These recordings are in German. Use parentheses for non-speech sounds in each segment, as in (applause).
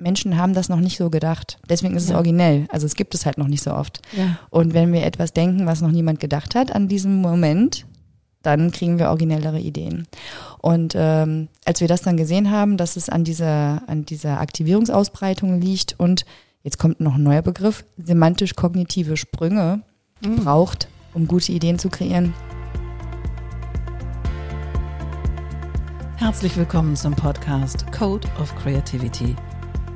Menschen haben das noch nicht so gedacht. Deswegen ist es Ja. originell. Also es gibt es halt noch nicht so oft. Ja. Und wenn wir etwas denken, was noch niemand gedacht hat an diesem Moment, dann kriegen wir originellere Ideen. Und ähm, als wir das dann gesehen haben, dass es an dieser, an dieser Aktivierungsausbreitung liegt und jetzt kommt noch ein neuer Begriff, semantisch-kognitive Sprünge Mhm. braucht, um gute Ideen zu kreieren. Herzlich willkommen zum Podcast Code of Creativity.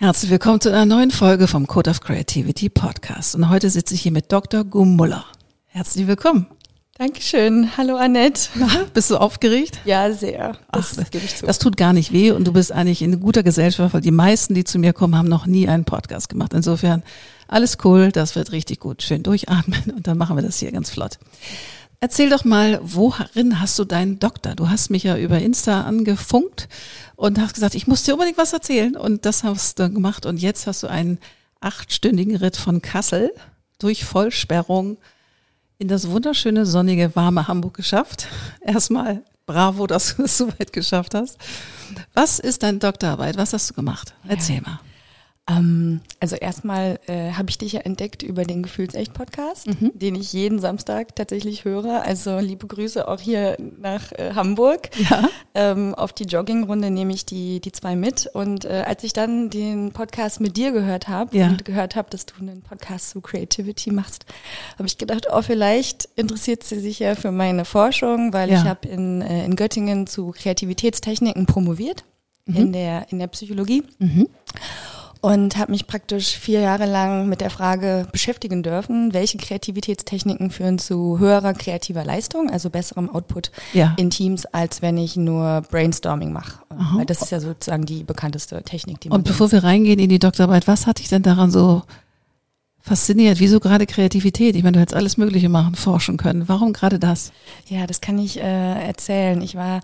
Herzlich willkommen zu einer neuen Folge vom Code of Creativity Podcast. Und heute sitze ich hier mit Dr. Gumuller. Herzlich willkommen. Dankeschön. Hallo Annette. Na, bist du aufgeregt? Ja, sehr. Das Ach, gebe ich zu. Das tut gar nicht weh und du bist eigentlich in guter Gesellschaft, weil die meisten, die zu mir kommen, haben noch nie einen Podcast gemacht. Insofern alles cool, das wird richtig gut. Schön durchatmen und dann machen wir das hier ganz flott. Erzähl doch mal, worin hast du deinen Doktor? Du hast mich ja über Insta angefunkt und hast gesagt, ich muss dir unbedingt was erzählen. Und das hast du gemacht. Und jetzt hast du einen achtstündigen Ritt von Kassel durch Vollsperrung in das wunderschöne, sonnige, warme Hamburg geschafft. Erstmal bravo, (laughs) dass du es so weit geschafft hast. Was ist deine Doktorarbeit? Was hast du gemacht? Erzähl mal. Ähm, also erstmal äh, habe ich dich ja entdeckt über den Gefühlsecht-Podcast, Mhm. den ich jeden Samstag tatsächlich höre. Also liebe Grüße auch hier nach äh, Hamburg. Ja. Ähm, auf die Joggingrunde nehme ich die, die zwei mit. Und äh, als ich dann den Podcast mit dir gehört habe Ja. und gehört habe, dass du einen Podcast zu Creativity machst, habe ich gedacht, oh, vielleicht interessiert sie sich ja für meine Forschung, weil Ja. ich habe in, äh, in Göttingen zu Kreativitätstechniken promoviert in, der, in der Psychologie und habe mich praktisch vier Jahre lang mit der Frage beschäftigen dürfen, welche Kreativitätstechniken führen zu höherer kreativer Leistung, also besserem Output Ja. in Teams, als wenn ich nur Brainstorming mache. Weil das ist ja sozusagen die bekannteste Technik, die man Und bevor wir reingehen in die Doktorarbeit, was hat dich denn daran so fasziniert? Wieso gerade Kreativität? Ich meine, du hättest alles Mögliche machen, forschen können. Warum gerade das? Ja, das kann ich äh, erzählen. Ich war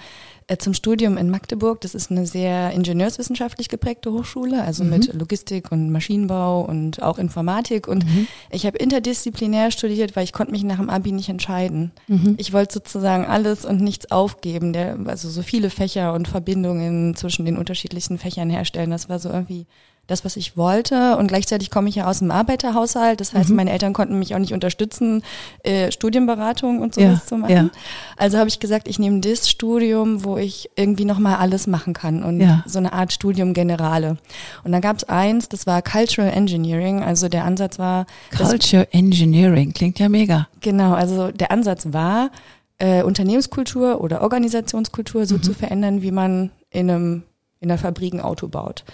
äh, zum Studium in Magdeburg. Das ist eine sehr ingenieurswissenschaftlich geprägte Hochschule, also mit Logistik und Maschinenbau und auch Informatik. Und ich habe interdisziplinär studiert, weil ich konnte mich nach dem Abi nicht entscheiden. Ich wollte sozusagen alles und nichts aufgeben, der, also so viele Fächer und Verbindungen zwischen den unterschiedlichsten Fächern herstellen. Das war so irgendwie das, was ich wollte. Und gleichzeitig komme ich ja aus dem Arbeiterhaushalt. Das heißt, meine Eltern konnten mich auch nicht unterstützen, äh, Studienberatung und sowas Ja, zu machen. ja. Also habe ich gesagt, ich nehme das Studium, wo ich irgendwie nochmal alles machen kann und Ja. so eine Art Studium Generale. Und dann gab es eins, das war Cultural Engineering. Also der Ansatz war, Culture Engineering klingt ja mega. genau, also der Ansatz war, äh, Unternehmenskultur oder Organisationskultur Mhm. so zu verändern, wie man in einem in der Fabrik ein Auto baut.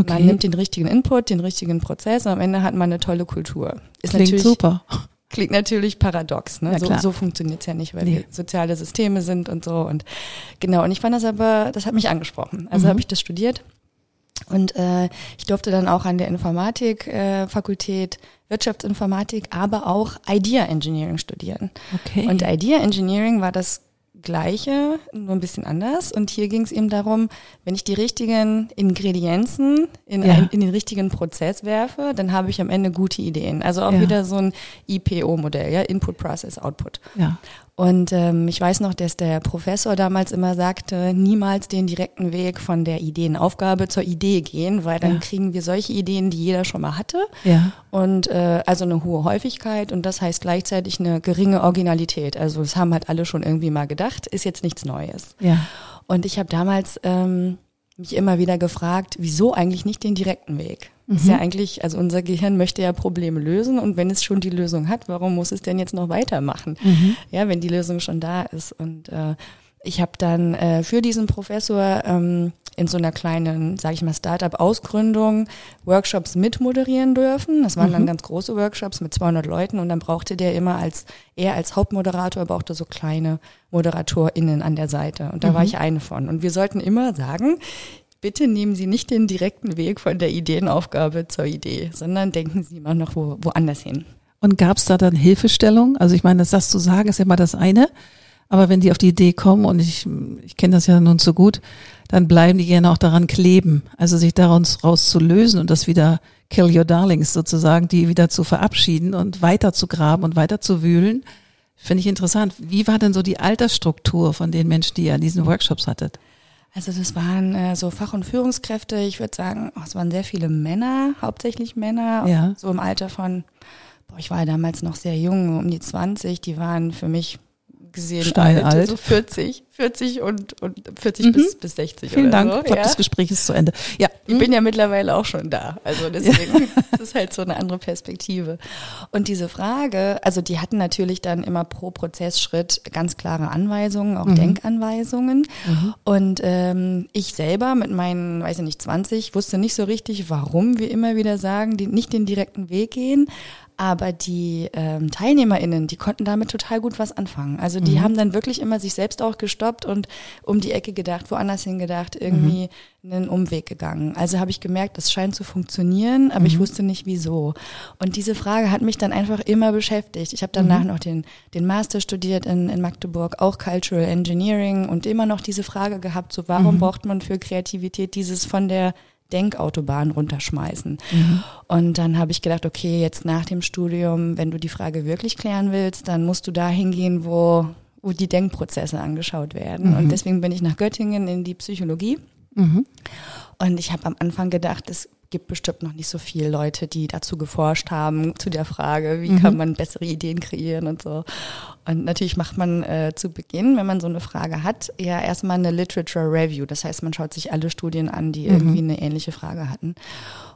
Okay. Man nimmt den richtigen Input, den richtigen Prozess und am Ende hat man eine tolle Kultur. Ist Klingt natürlich, super. Klingt natürlich paradox, ne? So so funktioniert's ja nicht, weil Nee. wir soziale Systeme sind und so. Und genau, und ich fand das aber, das hat mich angesprochen. Also Mhm. habe ich das studiert. Und äh, ich durfte dann auch an der Informatik, äh, Fakultät Wirtschaftsinformatik, aber auch Idea Engineering studieren. Okay. Und Idea Engineering war das Gleiche, nur ein bisschen anders. Und hier ging es eben darum, wenn ich die richtigen Ingredienzen in, Ja. ein, in den richtigen Prozess werfe, dann habe ich am Ende gute Ideen. Also auch Ja. wieder so ein IPO-Modell, ja, Input, Process, Output. ja. Und ähm, ich weiß noch, dass der Professor damals immer sagte, niemals den direkten Weg von der Ideenaufgabe zur Idee gehen, weil dann Ja. kriegen wir solche Ideen, die jeder schon mal hatte. Ja. Und äh, also eine hohe Häufigkeit und das heißt gleichzeitig eine geringe Originalität. Also das haben halt alle schon irgendwie mal gedacht, ist jetzt nichts Neues. Ja. Und ich habe damals ähm, mich immer wieder gefragt, wieso eigentlich nicht den direkten Weg? Ist ja eigentlich, also unser Gehirn möchte ja Probleme lösen und wenn es schon die Lösung hat, warum muss es denn jetzt noch weitermachen? Ja, wenn die Lösung schon da ist. Und äh, ich habe dann äh, für diesen Professor ähm, in so einer kleinen, sage ich mal, Startup-Ausgründung Workshops mitmoderieren dürfen. Das waren dann ganz große Workshops mit 200 Leuten und dann brauchte der immer als, er als Hauptmoderator brauchte so kleine ModeratorInnen an der Seite. Und da war ich eine von. Und wir sollten immer sagen, bitte nehmen Sie nicht den direkten Weg von der Ideenaufgabe zur Idee, sondern denken Sie immer noch wo, woanders hin. Und gab es da dann Hilfestellung? Also ich meine, das zu sagen, ist ja mal das eine. Aber wenn die auf die Idee kommen, und ich, ich kenne das ja nun so gut, dann bleiben die gerne auch daran kleben. Also sich daraus rauszulösen und das wieder kill your darlings sozusagen, die wieder zu verabschieden und weiter zu graben und weiter zu wühlen. Finde ich interessant. Wie war denn so die Altersstruktur von den Menschen, die ihr an diesen Workshops hattet? Also das waren äh, so Fach- und Führungskräfte. Ich würde sagen, oh, es waren sehr viele Männer, hauptsächlich Männer, Ja. so im Alter von, boah, ich war damals noch sehr jung, um die 20. Die waren für mich gesehen Steil alt. so 40, 40 und, und 40 bis, bis 60 Mhm. Vielen Dank. so. Ich glaube, ja. das Gespräch ist zu Ende. Ja. Ich bin ja mittlerweile auch schon da. Also deswegen das (laughs) ist halt so eine andere Perspektive. Und diese Frage, also die hatten natürlich dann immer pro Prozessschritt ganz klare Anweisungen, auch Denkanweisungen. Und ähm, ich selber mit meinen, weiß ich nicht, 20, wusste nicht so richtig, warum wir immer wieder sagen, die nicht den direkten Weg gehen. Aber die ähm, TeilnehmerInnen, die konnten damit total gut was anfangen. Also die haben dann wirklich immer sich selbst auch gestoppt und um die Ecke gedacht, woanders hingedacht, irgendwie einen Umweg gegangen. Also habe ich gemerkt, das scheint zu funktionieren, aber ich wusste nicht wieso. Und diese Frage hat mich dann einfach immer beschäftigt. Ich habe danach noch den, den Master studiert in, in Magdeburg, auch Cultural Engineering und immer noch diese Frage gehabt, so warum braucht man für Kreativität dieses von der Denkautobahn runterschmeißen. Und dann habe ich gedacht, okay, jetzt nach dem Studium, wenn du die Frage wirklich klären willst, dann musst du da hingehen, wo, wo die Denkprozesse angeschaut werden. Und deswegen bin ich nach Göttingen in die Psychologie. Und ich habe am Anfang gedacht, es gibt bestimmt noch nicht so viele Leute, die dazu geforscht haben, zu der Frage, wie kann man bessere Ideen kreieren und so. Und natürlich macht man äh, zu Beginn, wenn man so eine Frage hat, ja erstmal eine Literature Review. Das heißt, man schaut sich alle Studien an, die irgendwie eine ähnliche Frage hatten.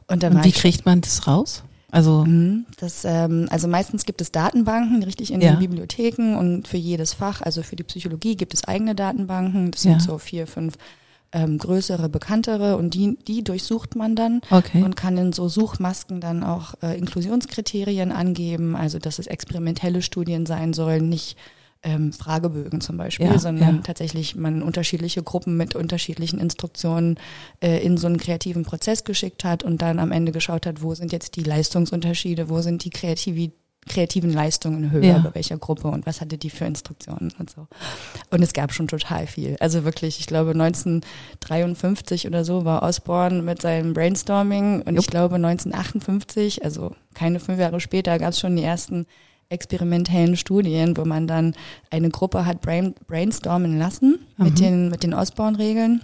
Und dann Und wie kriegt man das raus? Also, Mhm. Das, ähm, also meistens gibt es Datenbanken, richtig in Ja. den Bibliotheken und für jedes Fach, also für die Psychologie gibt es eigene Datenbanken. Das Ja. sind so vier, fünf ähm, größere, bekanntere und die, die durchsucht man dann Okay. und kann in so Suchmasken dann auch äh, Inklusionskriterien angeben, also dass es experimentelle Studien sein sollen, nicht ähm, Fragebögen zum Beispiel, Ja, sondern ja. tatsächlich man unterschiedliche Gruppen mit unterschiedlichen Instruktionen äh, in so einen kreativen Prozess geschickt hat und dann am Ende geschaut hat, wo sind jetzt die Leistungsunterschiede, wo sind die kreativi kreativen Leistungen höher Ja. bei welcher Gruppe und was hatte die für Instruktionen und so. Und es gab schon total viel. Also wirklich, ich glaube 1953 oder so war Osborne mit seinem Brainstorming und ich glaube 1958, also keine fünf Jahre später, gab es schon die ersten experimentellen Studien, wo man dann eine Gruppe hat brain, brainstormen lassen mit den, mit den Osborne-Regeln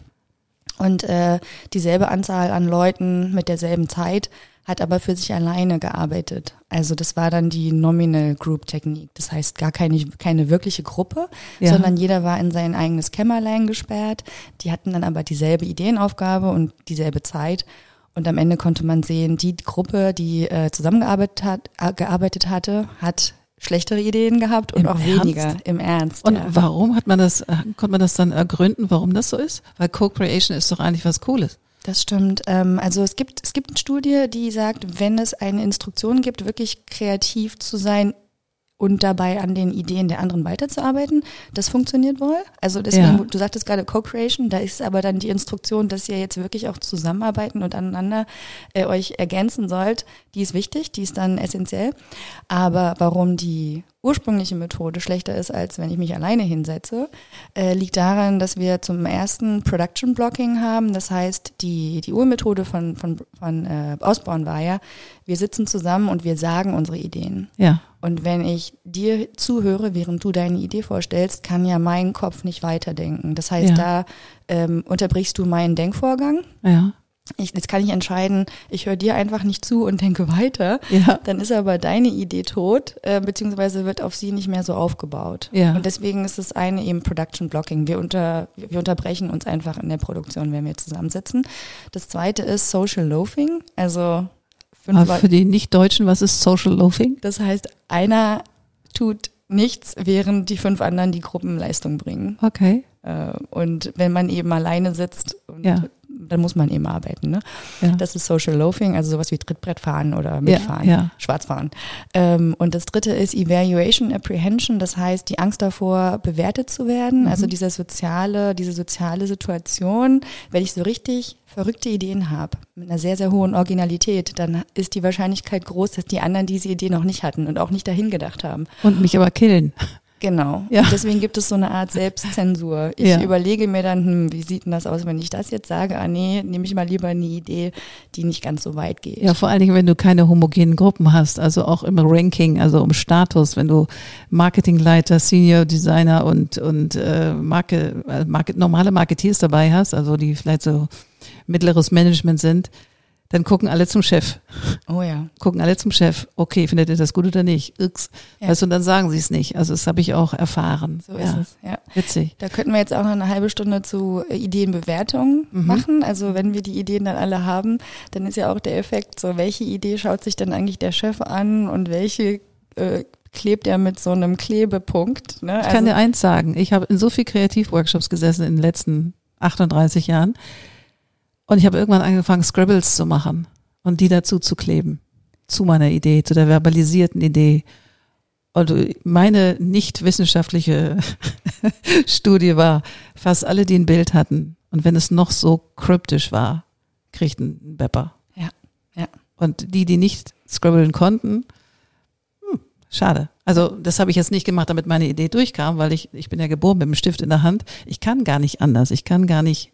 und äh, dieselbe Anzahl an Leuten mit derselben Zeit hat aber für sich alleine gearbeitet. Also das war dann die Nominal Group Technik. Das heißt gar keine, keine wirkliche Gruppe, Ja. sondern jeder war in sein eigenes Kämmerlein gesperrt. Die hatten dann aber dieselbe Ideenaufgabe und dieselbe Zeit. Und am Ende konnte man sehen, die Gruppe, die äh, zusammengearbeitet hat, äh, gearbeitet hatte, hat schlechtere Ideen gehabt und Im auch Ernst? weniger im Ernst. Und ja. warum hat man das, äh, konnte man das dann ergründen, warum das so ist? Weil Co-Creation ist doch eigentlich was Cooles. Das stimmt. Ähm, also es gibt, es gibt eine Studie, die sagt, wenn es eine Instruktion gibt, wirklich kreativ zu sein und dabei an den Ideen der anderen weiterzuarbeiten, das funktioniert wohl. Also deswegen, Ja. du sagtest gerade Co-Creation, da ist aber dann die Instruktion, dass ihr jetzt wirklich auch zusammenarbeiten und aneinander äh, euch ergänzen sollt, die ist wichtig, die ist dann essentiell. Aber warum die ursprüngliche Methode schlechter ist, als wenn ich mich alleine hinsetze, äh, liegt daran, dass wir zum ersten Production Blocking haben. Das heißt, die, die Urmethode von, von, von äh, Osborne war ja, wir sitzen zusammen und wir sagen unsere Ideen. Ja. Und wenn ich dir zuhöre, während du deine Idee vorstellst, kann ja mein Kopf nicht weiterdenken. Das heißt, Ja. da ähm, unterbrichst du meinen Denkvorgang. Ja. Ich, jetzt kann ich entscheiden, ich höre dir einfach nicht zu und denke weiter. Ja. Dann ist aber deine Idee tot, äh, beziehungsweise wird auf sie nicht mehr so aufgebaut. Ja. Und deswegen ist das eine eben Production Blocking. Wir, unter, wir unterbrechen uns einfach in der Produktion, wenn wir zusammensitzen. Das zweite ist Social Loafing. Also Aber für die Nicht-Deutschen, was ist Social Loafing? das heißt, einer tut nichts, während die fünf anderen die Gruppenleistung bringen. Okay. Äh, Und wenn man eben alleine sitzt und Ja. Dann muss man eben arbeiten. Ne? Ja. Das ist Social Loafing, also sowas wie Trittbrettfahren oder Mitfahren, ja. Schwarzfahren. Ähm, und das dritte ist Evaluation Apprehension, das heißt die Angst davor, bewertet zu werden. Also Mhm. diese soziale, diese soziale Situation, wenn ich so richtig verrückte Ideen habe, mit einer sehr, sehr hohen Originalität, dann ist die Wahrscheinlichkeit groß, dass die anderen diese Idee noch nicht hatten und auch nicht dahin gedacht haben. Und mich aber killen. Genau. Ja. Und deswegen gibt es so eine Art Selbstzensur. Ich Ja. überlege mir dann, hm, wie sieht denn das aus, wenn ich das jetzt sage? Ah nee, nehme ich mal lieber eine Idee, die nicht ganz so weit geht. Ja, vor allen Dingen, wenn du keine homogenen Gruppen hast, also auch im Ranking, also im Status, wenn du Marketingleiter, Senior Designer und, und äh, Marke, äh, Market, normale Marketeers dabei hast, also die vielleicht so mittleres Management sind, dann gucken alle zum Chef. Oh ja. Gucken alle zum Chef. Okay, findet ihr das gut oder nicht? Irks. Ja. Weißt du, und dann sagen sie es nicht. Also das habe ich auch erfahren. So ja. ist es. Ja. Witzig. Da könnten wir jetzt auch noch eine halbe Stunde zu äh, Ideenbewertung Mhm. machen. Also wenn wir die Ideen dann alle haben, dann ist ja auch der Effekt, so welche Idee schaut sich dann eigentlich der Chef an und welche äh, klebt er mit so einem Klebepunkt. Ne? Ich kann Also- dir eins sagen. Ich habe in so viel Kreativworkshops gesessen in den letzten 38 Jahren. Und ich habe irgendwann angefangen, Scribbles zu machen und die dazu zu kleben. Zu meiner Idee, zu der verbalisierten Idee. Und meine nicht wissenschaftliche (laughs) Studie war, fast alle, die ein Bild hatten, und wenn es noch so kryptisch war, kriegten einen Bepper. Ja, ja. Und die, die nicht scribbeln konnten, hm, schade. Also das habe ich jetzt nicht gemacht, damit meine Idee durchkam, weil ich, ich bin ja geboren mit dem Stift in der Hand. Ich kann gar nicht anders. Ich kann gar nicht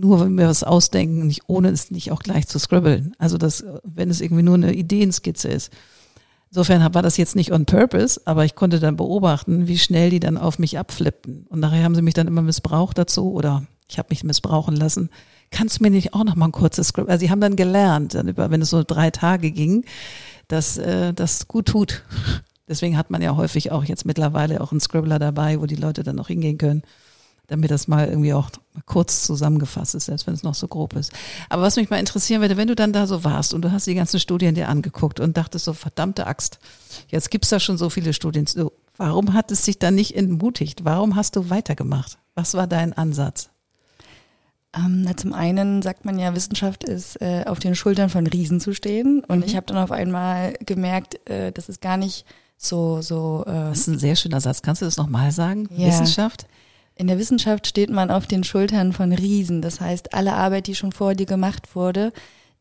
nur wenn wir was ausdenken, nicht ohne es nicht auch gleich zu scribbeln. Also das, wenn es irgendwie nur eine Ideenskizze ist. Insofern war das jetzt nicht on purpose, aber ich konnte dann beobachten, wie schnell die dann auf mich abflippten. Und nachher haben sie mich dann immer missbraucht dazu oder ich habe mich missbrauchen lassen. Kannst du mir nicht auch noch mal ein kurzes Script? Also sie haben dann gelernt, dann über, wenn es so drei Tage ging, dass äh, das gut tut. (laughs) Deswegen hat man ja häufig auch jetzt mittlerweile auch einen Scribbler dabei, wo die Leute dann noch hingehen können, damit das mal irgendwie auch kurz zusammengefasst ist, selbst wenn es noch so grob ist. Aber was mich mal interessieren würde, wenn du dann da so warst und du hast die ganzen Studien dir angeguckt und dachtest so, verdammte Axt, jetzt gibt's da schon so viele Studien. So, warum hat es sich dann nicht entmutigt? Warum hast du weitergemacht? Was war dein Ansatz? Ähm, na, zum einen sagt man ja, Wissenschaft ist äh, auf den Schultern von Riesen zu stehen. Und Mhm. ich habe dann auf einmal gemerkt, äh, das ist gar nicht so, so äh, Das ist ein sehr schöner Satz. Kannst du das nochmal sagen? Ja. Wissenschaft? In der Wissenschaft steht man auf den Schultern von Riesen. Das heißt, alle Arbeit, die schon vor dir gemacht wurde,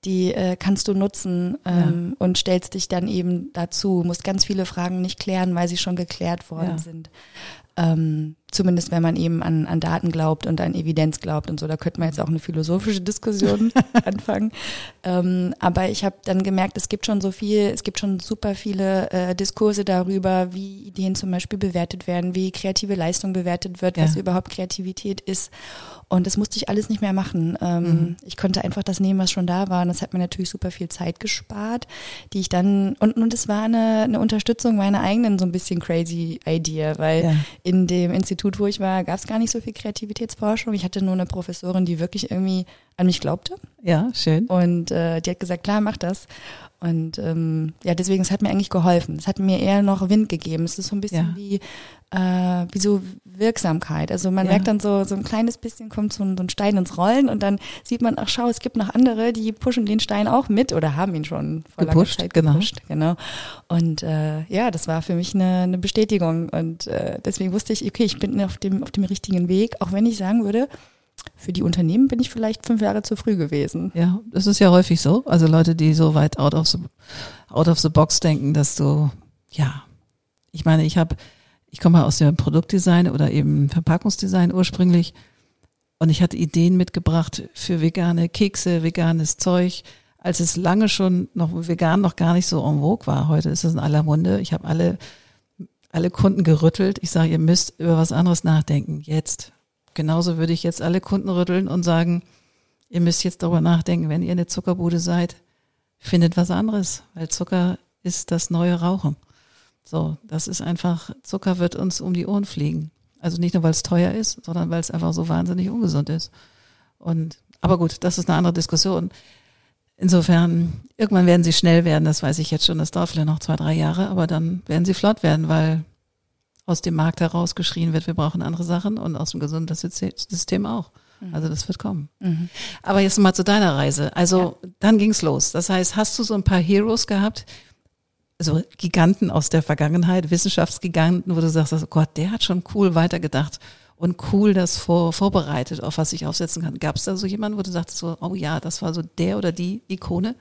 die äh, kannst du nutzen ähm, und stellst dich dann eben dazu. Musst ganz viele Fragen nicht klären, weil sie schon geklärt worden Ja. sind. Ähm, zumindest wenn man eben an, an Daten glaubt und an Evidenz glaubt und so. Da könnte man jetzt auch eine philosophische Diskussion (laughs) anfangen. Ähm, aber ich habe dann gemerkt, es gibt schon so viel, es gibt schon super viele äh, Diskurse darüber, wie Ideen zum Beispiel bewertet werden, wie kreative Leistung bewertet wird, Ja. was überhaupt Kreativität ist. Und das musste ich alles nicht mehr machen. Ähm, Mhm. Ich konnte einfach das nehmen, was schon da war. Und das hat mir natürlich super viel Zeit gespart, die ich dann, und, und es war eine, eine Unterstützung meiner eigenen so ein bisschen crazy Idee, weil Ja. in dem Institut, wo ich war, gab es gar nicht so viel Kreativitätsforschung. Ich hatte nur eine Professorin, die wirklich irgendwie an mich glaubte. Ja, schön. Und äh, die hat gesagt, klar, mach das. Und ähm, ja, deswegen, es hat mir eigentlich geholfen. Es hat mir eher noch Wind gegeben. Es ist so ein bisschen Ja. wie, äh, wie so Wirksamkeit. Also man Ja. merkt dann so, so ein kleines bisschen kommt so ein, so ein Stein ins Rollen und dann sieht man, ach schau, es gibt noch andere, die pushen den Stein auch mit oder haben ihn schon vor Gepusht, langer Zeit genau. gepusht. Genau. Und äh, ja, das war für mich eine, eine Bestätigung. Und äh, deswegen wusste ich, okay, ich bin auf dem, auf dem richtigen Weg, auch wenn ich sagen würde, für die Unternehmen bin ich vielleicht fünf Jahre zu früh gewesen. Ja, das ist ja häufig so. Also Leute, die so weit out of the, out of the box denken, dass du, ja, ich meine, ich habe, ich komme aus dem Produktdesign oder eben Verpackungsdesign ursprünglich und ich hatte Ideen mitgebracht für vegane Kekse, veganes Zeug, als es lange schon noch vegan noch gar nicht so en vogue war. Heute ist es in aller Munde. Ich habe alle, alle Kunden gerüttelt. Ich sage, ihr müsst über was anderes nachdenken. Jetzt. Genauso würde ich jetzt alle Kunden rütteln und sagen, ihr müsst jetzt darüber nachdenken, wenn ihr eine Zuckerbude seid, findet was anderes, weil Zucker ist das neue Rauchen. So, das ist einfach, Zucker wird uns um die Ohren fliegen. Also nicht nur, weil es teuer ist, sondern weil es einfach so wahnsinnig ungesund ist. Und, aber gut, das ist eine andere Diskussion. Insofern, irgendwann werden sie schnell werden, das weiß ich jetzt schon, das dauert vielleicht noch zwei, drei Jahre, aber dann werden sie flott werden, weil aus dem Markt heraus geschrien wird, wir brauchen andere Sachen und aus dem Gesundheitssystem auch. Mhm. Also das wird kommen. Mhm. Aber jetzt mal zu deiner Reise. Also ja. dann ging's los. Das heißt, hast du so ein paar Heroes gehabt, so Giganten aus der Vergangenheit, Wissenschaftsgiganten, wo du sagst, oh Gott, der hat schon cool weitergedacht und cool das vor, vorbereitet, auf was ich aufsetzen kann. Gab es da so jemanden, wo du sagst, so, oh ja, das war so der oder die Ikone?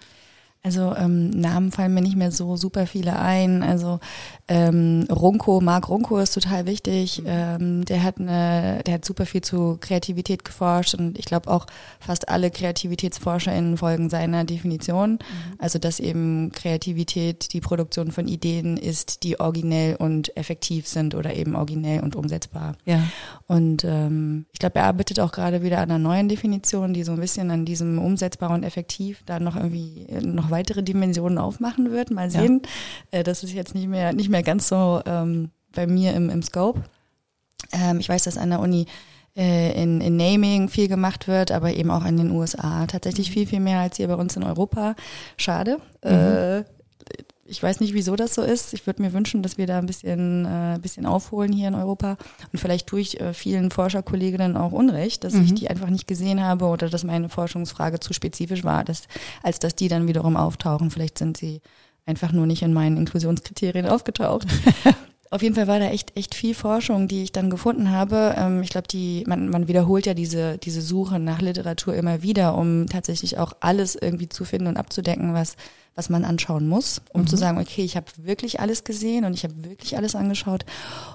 Also ähm, Namen fallen mir nicht mehr so super viele ein. Also ähm, Runko, Marc Runko ist total wichtig. Mhm. Ähm, der hat eine, der hat super viel zu Kreativität geforscht und ich glaube auch fast alle KreativitätsforscherInnen folgen seiner Definition. Mhm. Also dass eben Kreativität die Produktion von Ideen ist, die originell und effektiv sind oder eben originell und umsetzbar. Ja. Und ähm, ich glaube, er arbeitet auch gerade wieder an einer neuen Definition, die so ein bisschen an diesem umsetzbar und effektiv da noch irgendwie noch weitere Dimensionen aufmachen wird. Mal sehen. Ja. Äh, das ist jetzt nicht mehr, nicht mehr ganz so ähm, bei mir im, im Scope. Ähm, ich weiß, dass an der Uni äh, in, in Naming viel gemacht wird, aber eben auch in den USA. Tatsächlich viel, viel mehr als hier bei uns in Europa. Schade. Mhm. Äh, ich weiß nicht, wieso das so ist. Ich würde mir wünschen, dass wir da ein bisschen, äh, bisschen aufholen hier in Europa. Und vielleicht tue ich äh, vielen Forscherkolleginnen auch Unrecht, dass mhm. ich die einfach nicht gesehen habe oder dass meine Forschungsfrage zu spezifisch war, dass, als dass die dann wiederum auftauchen. Vielleicht sind sie einfach nur nicht in meinen Inklusionskriterien aufgetaucht. (laughs) Auf jeden Fall war da echt echt viel Forschung, die ich dann gefunden habe. Ähm, ich glaube, die man, man wiederholt ja diese diese Suche nach Literatur immer wieder, um tatsächlich auch alles irgendwie zu finden und abzudecken, was was man anschauen muss, um mhm. zu sagen, okay, ich habe wirklich alles gesehen und ich habe wirklich alles angeschaut.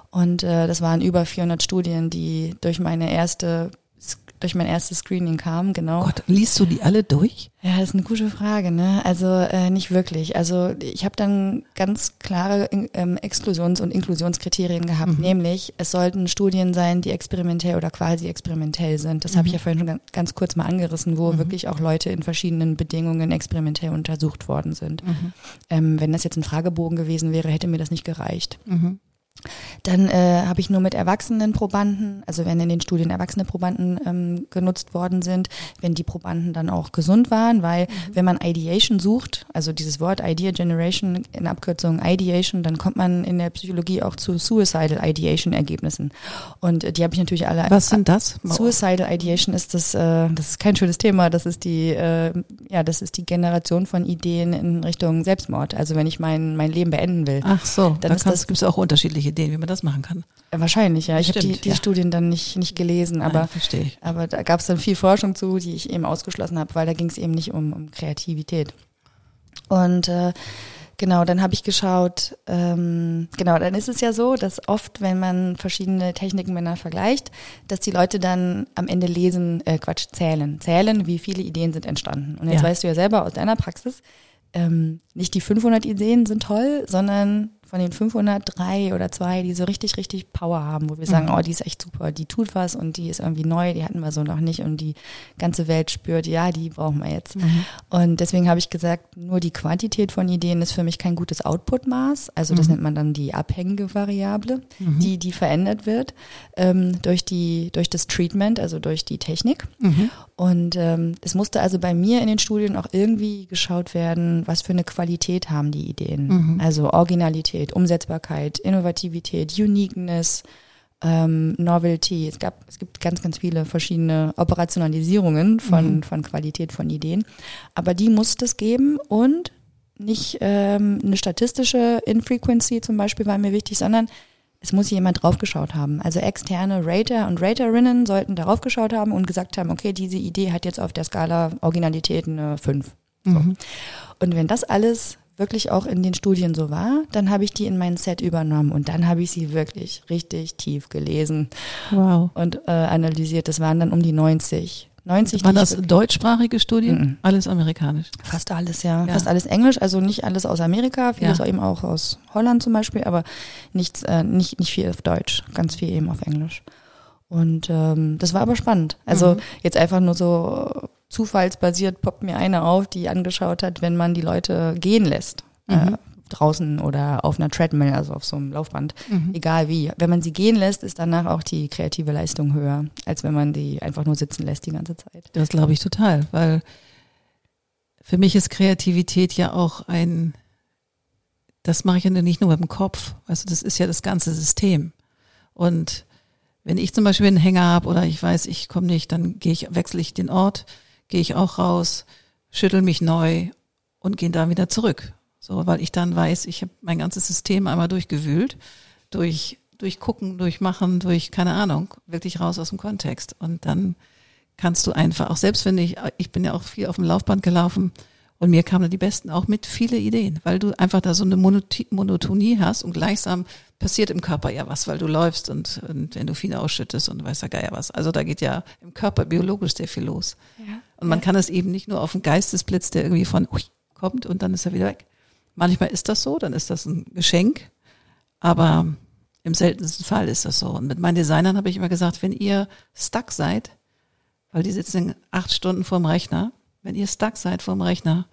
Und äh, das waren über 400 Studien, die durch meine erste durch mein erstes Screening kam, genau. Gott, liest du die alle durch? Ja, das ist eine gute Frage, ne? Also äh, nicht wirklich. Also ich habe dann ganz klare ähm, Exklusions- und Inklusionskriterien gehabt, mhm. nämlich es sollten Studien sein, die experimentell oder quasi experimentell sind. Das mhm. habe ich ja vorhin schon ganz, ganz kurz mal angerissen, wo mhm. wirklich auch Leute in verschiedenen Bedingungen experimentell untersucht worden sind. Mhm. Ähm, wenn das jetzt ein Fragebogen gewesen wäre, hätte mir das nicht gereicht. Dann äh, habe ich nur mit erwachsenen Probanden, also wenn in den Studien erwachsene Probanden ähm, genutzt worden sind, wenn die Probanden dann auch gesund waren, weil mhm. wenn man Ideation sucht, also dieses Wort Idea Generation in Abkürzung Ideation, dann kommt man in der Psychologie auch zu Suicidal Ideation Ergebnissen. Und äh, die habe ich natürlich alle. Was sind das? Suicidal Ideation ist das, äh, das ist kein schönes Thema, das ist die, äh, ja, das ist die Generation von Ideen in Richtung Selbstmord. Also wenn ich mein, mein Leben beenden will. Ach so, dann da gibt es auch unterschiedliche Ideen, wie man das machen kann. Wahrscheinlich, ja. Ich habe die, die ja. Studien dann nicht, nicht gelesen, aber, verstehe ich. aber da gab es dann viel Forschung zu, die ich eben ausgeschlossen habe, weil da ging es eben nicht um, um Kreativität. Und äh, genau, dann habe ich geschaut, ähm, genau, dann ist es ja so, dass oft, wenn man verschiedene Techniken miteinander vergleicht, dass die Leute dann am Ende lesen, äh, Quatsch, zählen. Zählen, wie viele Ideen sind entstanden. Und jetzt ja. weißt du ja selber aus deiner Praxis, ähm, nicht die 500 Ideen sind toll, sondern von den 503 oder zwei, die so richtig, richtig Power haben, wo wir sagen, mhm. oh, die ist echt super, die tut was und die ist irgendwie neu, die hatten wir so noch nicht und die ganze Welt spürt, ja, die brauchen wir jetzt. Mhm. Und deswegen habe ich gesagt, nur die Quantität von Ideen ist für mich kein gutes Output-Maß. Also das mhm. nennt man dann die abhängige Variable, mhm. die, die verändert wird ähm, durch die, durch das Treatment, also durch die Technik. Mhm. Und ähm, es musste also bei mir in den Studien auch irgendwie geschaut werden, was für eine Qualität haben die Ideen. Mhm. Also Originalität Kreativität, Umsetzbarkeit, Innovativität, Uniqueness, ähm, Novelty. Es gab, es gibt ganz, ganz viele verschiedene Operationalisierungen von, mhm. von Qualität von Ideen. Aber die muss es geben und nicht ähm, eine statistische Infrequency zum Beispiel war mir wichtig, sondern es muss jemand draufgeschaut haben. Also externe Rater und Raterinnen sollten darauf geschaut haben und gesagt haben, okay, diese Idee hat jetzt auf der Skala Originalität eine 5. So. Mhm. Und wenn das alles wirklich auch in den Studien so war, dann habe ich die in mein Set übernommen und dann habe ich sie wirklich richtig tief gelesen wow. und äh, analysiert. Das waren dann um die 90. 90 Waren das deutschsprachige Studien? Mm -mm. Alles amerikanisch? Fast alles, ja. ja. Fast alles Englisch, also nicht alles aus Amerika, vieles ja. eben auch aus Holland zum Beispiel, aber nichts, äh, nicht, nicht viel auf Deutsch, ganz viel eben auf Englisch. Und ähm, das war aber spannend. Also mhm. jetzt einfach nur so zufallsbasiert poppt mir eine auf, die angeschaut hat, wenn man die Leute gehen lässt. Äh, mhm. Äh, draußen oder auf einer Treadmill, also auf so einem Laufband, mhm. egal wie. Wenn man sie gehen lässt, ist danach auch die kreative Leistung höher, als wenn man die einfach nur sitzen lässt die ganze Zeit. Das glaube ich total, weil für mich ist Kreativität ja auch ein, das mache ich ja nicht nur mit dem Kopf, also das ist ja das ganze System. Und Wenn ich zum Beispiel einen Hänger habe oder ich weiß, ich komme nicht, dann gehe ich, wechsle ich den Ort, gehe ich auch raus, schüttel mich neu und gehe dann wieder zurück. So, weil ich dann weiß, ich habe mein ganzes System einmal durchgewühlt, durch, durch Gucken, durch Machen, durch, keine Ahnung, wirklich raus aus dem Kontext. Und dann kannst du einfach, auch selbst wenn ich, ich bin ja auch viel auf dem Laufband gelaufen und mir kamen die Besten auch mit viele Ideen, weil du einfach da so eine Monotonie hast und gleichsam passiert im Körper ja was, weil du läufst und, und Endorphine ausschüttest und weiß ja Geier was. Also da geht ja im Körper biologisch sehr viel los. Ja. Und man ja. kann es eben nicht nur auf einen Geistesblitz, der irgendwie von ui, kommt und dann ist er wieder weg. Manchmal ist das so, dann ist das ein Geschenk, aber im seltensten Fall ist das so. Und mit meinen Designern habe ich immer gesagt, wenn ihr stuck seid, weil die sitzen acht Stunden vorm Rechner, wenn ihr stuck seid vorm Rechner,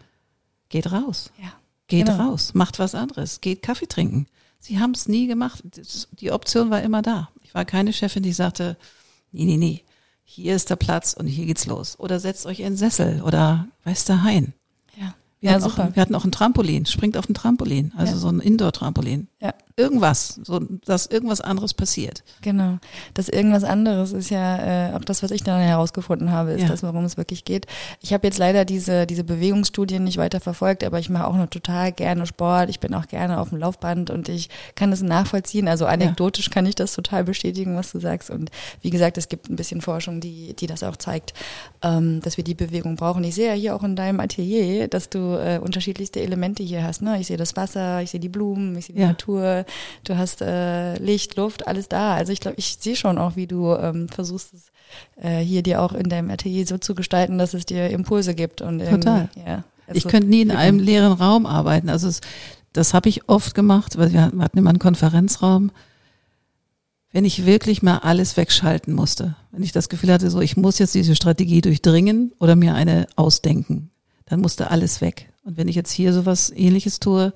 geht raus. Ja. Geht genau. raus, macht was anderes, geht Kaffee trinken. Sie haben es nie gemacht. Die Option war immer da. Ich war keine Chefin, die sagte, nee, nee, nee, hier ist der Platz und hier geht's los. Oder setzt euch in den Sessel oder weiß der Hein. Ja. Wir, ja, hatten super. Auch, wir hatten auch ein Trampolin, springt auf ein Trampolin, also ja. so ein Indoor-Trampolin. Ja irgendwas, so dass irgendwas anderes passiert. Genau. Das irgendwas anderes ist ja äh, auch das, was ich dann herausgefunden habe, ist ja. das, worum es wirklich geht. Ich habe jetzt leider diese diese Bewegungsstudien nicht weiter verfolgt, aber ich mache auch noch total gerne Sport. Ich bin auch gerne auf dem Laufband und ich kann das nachvollziehen. Also anekdotisch ja. kann ich das total bestätigen, was du sagst. Und wie gesagt, es gibt ein bisschen Forschung, die die das auch zeigt, ähm, dass wir die Bewegung brauchen. Ich sehe ja hier auch in deinem Atelier, dass du äh, unterschiedlichste Elemente hier hast. Ne? Ich sehe das Wasser, ich sehe die Blumen, ich sehe die ja. Natur du hast äh, Licht, Luft, alles da. Also ich glaube, ich sehe schon auch, wie du ähm, versuchst es äh, hier dir auch in deinem Atelier so zu gestalten, dass es dir Impulse gibt. Und Total. Ja, ich könnte nie in einem leeren Raum arbeiten. Also es, das habe ich oft gemacht, weil wir hatten immer einen Konferenzraum. Wenn ich wirklich mal alles wegschalten musste, wenn ich das Gefühl hatte, so ich muss jetzt diese Strategie durchdringen oder mir eine ausdenken, dann musste alles weg. Und wenn ich jetzt hier sowas ähnliches tue,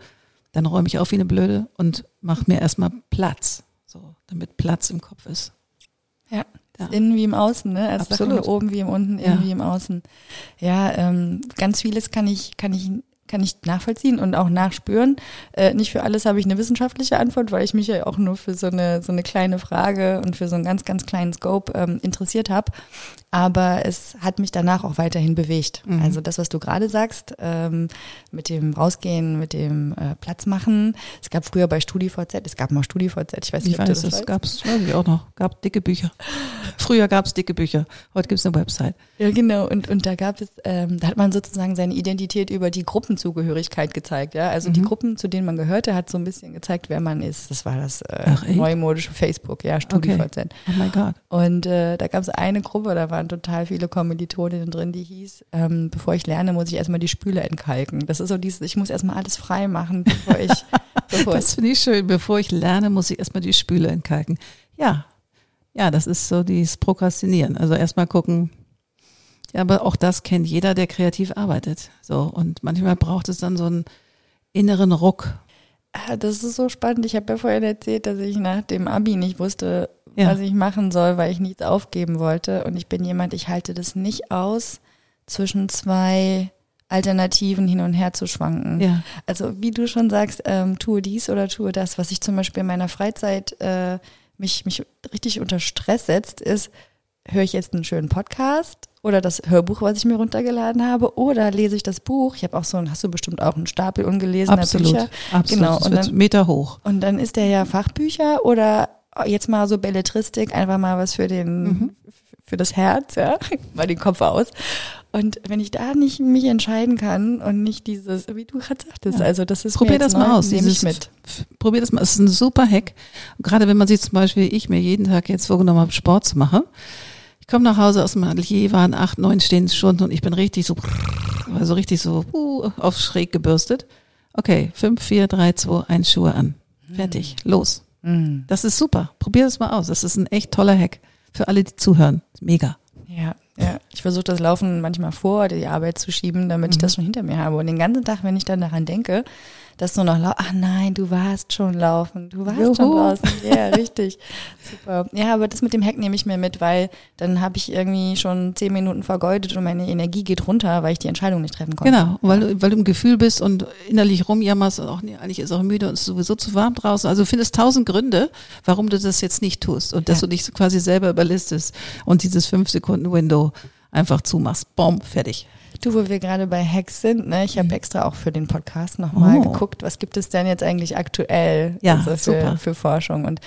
dann räume ich auf wie eine Blöde und mache mir erstmal Platz, so, damit Platz im Kopf ist. Ja. Ja. Innen wie im Außen, ne? Also Absolut. oben wie im unten, innen ja. wie im Außen. Ja, ähm, ganz vieles kann ich, kann ich kann ich nachvollziehen und auch nachspüren. Äh, nicht für alles habe ich eine wissenschaftliche Antwort, weil ich mich ja auch nur für so eine, so eine kleine Frage und für so einen ganz, ganz kleinen Scope ähm, interessiert habe. Aber es hat mich danach auch weiterhin bewegt. Mhm. Also das, was du gerade sagst, ähm, mit dem Rausgehen, mit dem äh, Platz machen. Es gab früher bei StudiVZ, es gab mal StudiVZ, ich weiß nicht, ich ob weiß, du das es gab es, weiß ich auch noch, gab dicke Bücher. Früher gab es dicke Bücher, heute gibt es eine Website. Ja, genau. Und, und da gab es, ähm, da hat man sozusagen seine Identität über die Gruppenzugehörigkeit gezeigt. Ja, also mhm. die Gruppen, zu denen man gehörte, hat so ein bisschen gezeigt, wer man ist. Das war das äh, neumodische Facebook, ja, StudiVZ. Okay. Oh mein Gott. Und äh, da gab es eine Gruppe, da waren total viele Kommilitoninnen drin, die hieß, ähm, bevor ich lerne, muss ich erstmal die Spüle entkalken. Das ist so dieses, ich muss erstmal alles frei machen, bevor ich. (laughs) bevor das finde ich schön. Bevor ich lerne, muss ich erstmal die Spüle entkalken. Ja, ja, das ist so dieses Prokrastinieren. Also erstmal gucken, ja, aber auch das kennt jeder, der kreativ arbeitet. So. Und manchmal braucht es dann so einen inneren Ruck. Ah, das ist so spannend. Ich habe ja vorhin erzählt, dass ich nach dem Abi nicht wusste, ja. was ich machen soll, weil ich nichts aufgeben wollte. Und ich bin jemand, ich halte das nicht aus, zwischen zwei Alternativen hin und her zu schwanken. Ja. Also wie du schon sagst, ähm, tue dies oder tue das. Was ich zum Beispiel in meiner Freizeit äh, mich, mich richtig unter Stress setzt, ist, höre ich jetzt einen schönen Podcast oder das Hörbuch, was ich mir runtergeladen habe, oder lese ich das Buch. Ich habe auch so ein, hast du bestimmt auch einen Stapel ungelesener absolut, Bücher. Absolut, genau. Und dann, Meter hoch. Und dann ist der ja Fachbücher oder jetzt mal so Belletristik, einfach mal was für den, mhm. für das Herz, ja, (laughs) mal den Kopf aus. Und wenn ich da nicht mich entscheiden kann und nicht dieses, wie du gerade sagtest, ja. also das ist probier das mal aus, nehme ich mit. Probier das mal, es ist ein super Hack. Gerade wenn man sich zum Beispiel, ich mir jeden Tag jetzt vorgenommen habe, Sport zu machen. Ich komme nach Hause aus dem Atelier, waren acht, neun stehende Stunden und ich bin richtig so, also richtig so uh, auf schräg gebürstet. Okay, fünf, vier, drei, zwei, eins Schuhe an. Fertig, los. Mhm. Das ist super. Probier das mal aus. Das ist ein echt toller Hack für alle, die zuhören. Mega. Ja, ja. Ich versuche das Laufen manchmal vor, die Arbeit zu schieben, damit mhm. ich das schon hinter mir habe. Und den ganzen Tag, wenn ich dann daran denke, dass du noch, lau ach nein, du warst schon laufen, du warst Juhu. schon draußen. (laughs) Ja, richtig. Super. Ja, aber das mit dem Hack nehme ich mir mit, weil dann habe ich irgendwie schon zehn Minuten vergeudet und meine Energie geht runter, weil ich die Entscheidung nicht treffen konnte. Genau, weil du, weil du im Gefühl bist und innerlich rumjammerst und auch nee, eigentlich ist auch müde und es ist sowieso zu warm draußen. Also du findest tausend Gründe, warum du das jetzt nicht tust und dass Ja. du dich quasi selber überlistest und dieses fünf Sekunden Window einfach zumachst. Bom, fertig. Du, wo wir gerade bei Hacks sind, ne? ich habe extra auch für den Podcast nochmal Oh. geguckt, was gibt es denn jetzt eigentlich aktuell Ja, also für, super. für Forschung. Und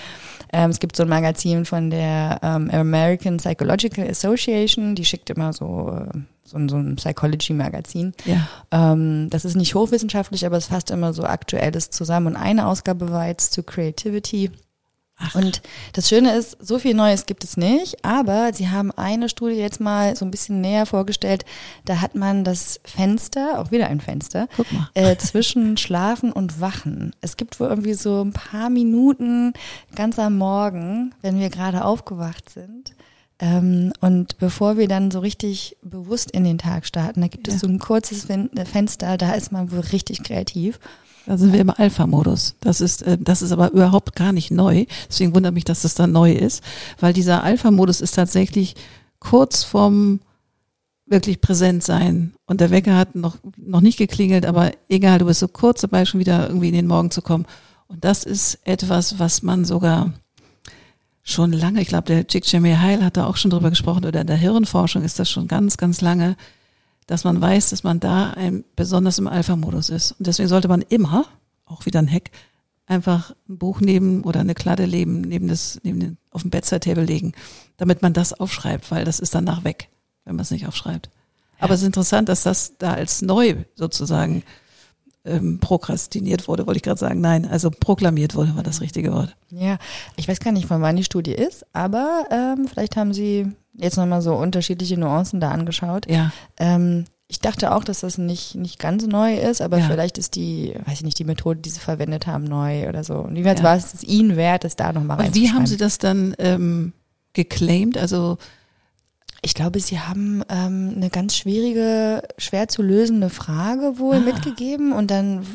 ähm, es gibt so ein Magazin von der ähm, American Psychological Association, die schickt immer so, äh, so, ein- so ein Psychology-Magazin. Ja. Ähm, das ist nicht hochwissenschaftlich, aber es fasst immer so Aktuelles zusammen. Und eine Ausgabe war jetzt zu Creativity. Und das Schöne ist, so viel Neues gibt es nicht, aber sie haben eine Studie jetzt mal so ein bisschen näher vorgestellt. Da hat man das Fenster, auch wieder ein Fenster, äh, zwischen (laughs) Schlafen und Wachen. Es gibt wohl irgendwie so ein paar Minuten ganz am Morgen, wenn wir gerade aufgewacht sind. Ähm, und bevor wir dann so richtig bewusst in den Tag starten, da gibt Ja. es so ein kurzes Fen Fenster, da ist man wohl richtig kreativ. Da sind wir im Alpha-Modus. Das ist, äh, das ist aber überhaupt gar nicht neu. Deswegen wundert mich, dass das dann neu ist, weil dieser Alpha-Modus ist tatsächlich kurz vorm wirklich präsent sein. Und der Wecker hat noch, noch nicht geklingelt, aber egal, du bist so kurz dabei, schon wieder irgendwie in den Morgen zu kommen. Und das ist etwas, was man sogar schon lange, ich glaube, der Csikszentmihalyi Heil hat da auch schon drüber gesprochen, oder in der Hirnforschung ist das schon ganz, ganz lange, dass man weiß, dass man da ein, besonders im Alpha-Modus ist. Und deswegen sollte man immer, auch wieder ein Hack, einfach ein Buch neben oder eine Kladde neben, neben das, neben den, auf dem Bedside-Table legen, damit man das aufschreibt, weil das ist danach weg, wenn man es nicht aufschreibt. Aber es ist interessant, dass das da als neu sozusagen ähm, prokrastiniert wurde, wollte ich gerade sagen. Nein, also proklamiert wurde, war das richtige Wort. Ja, ich weiß gar nicht, von wann die Studie ist, aber ähm, vielleicht haben sie jetzt nochmal so unterschiedliche Nuancen da angeschaut. Ja, Ähm, ich dachte auch, dass das nicht, nicht ganz neu ist, aber Ja. vielleicht ist die, weiß ich nicht, die Methode, die sie verwendet haben, neu oder so. Und jedenfalls Ja. war es ihnen wert, es da nochmal und wie haben Sie das dann ähm, geclaimed? Also Ich glaube, sie haben ähm, eine ganz schwierige, schwer zu lösende Frage wohl Ah. mitgegeben und dann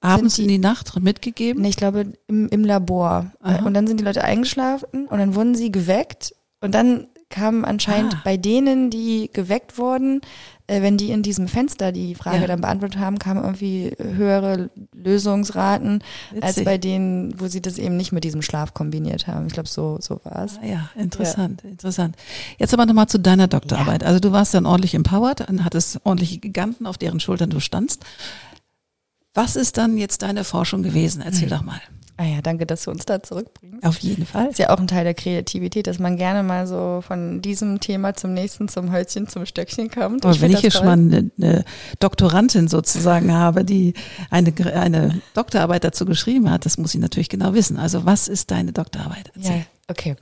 abends die- in die Nacht mitgegeben? Nee, ich glaube im, im Labor. Aha. Und dann sind die Leute eingeschlafen und dann wurden sie geweckt und dann kam anscheinend Ah. bei denen, die geweckt wurden, äh, wenn die in diesem Fenster die Frage Ja. dann beantwortet haben, kamen irgendwie höhere Lösungsraten als Witzig. bei denen, wo sie das eben nicht mit diesem Schlaf kombiniert haben. Ich glaube, so, so war es. Ah ja, interessant, interessant. Jetzt aber nochmal zu deiner Doktorarbeit. Also du warst dann ordentlich empowered und hattest ordentliche Giganten, auf deren Schultern du standst. Was ist dann jetzt deine Forschung gewesen? Erzähl doch mal. Ah ja, danke, dass du uns da zurückbringst. Auf jeden Fall. Ist ja auch ein Teil der Kreativität, dass man gerne mal so von diesem Thema zum nächsten, zum Hölzchen, zum Stöckchen kommt. Aber wenn find ich hier das schon toll. mal eine, eine Doktorandin sozusagen habe, die eine, eine Doktorarbeit dazu geschrieben hat, das muss sie natürlich genau wissen. Also was ist deine Doktorarbeit? Ja, okay.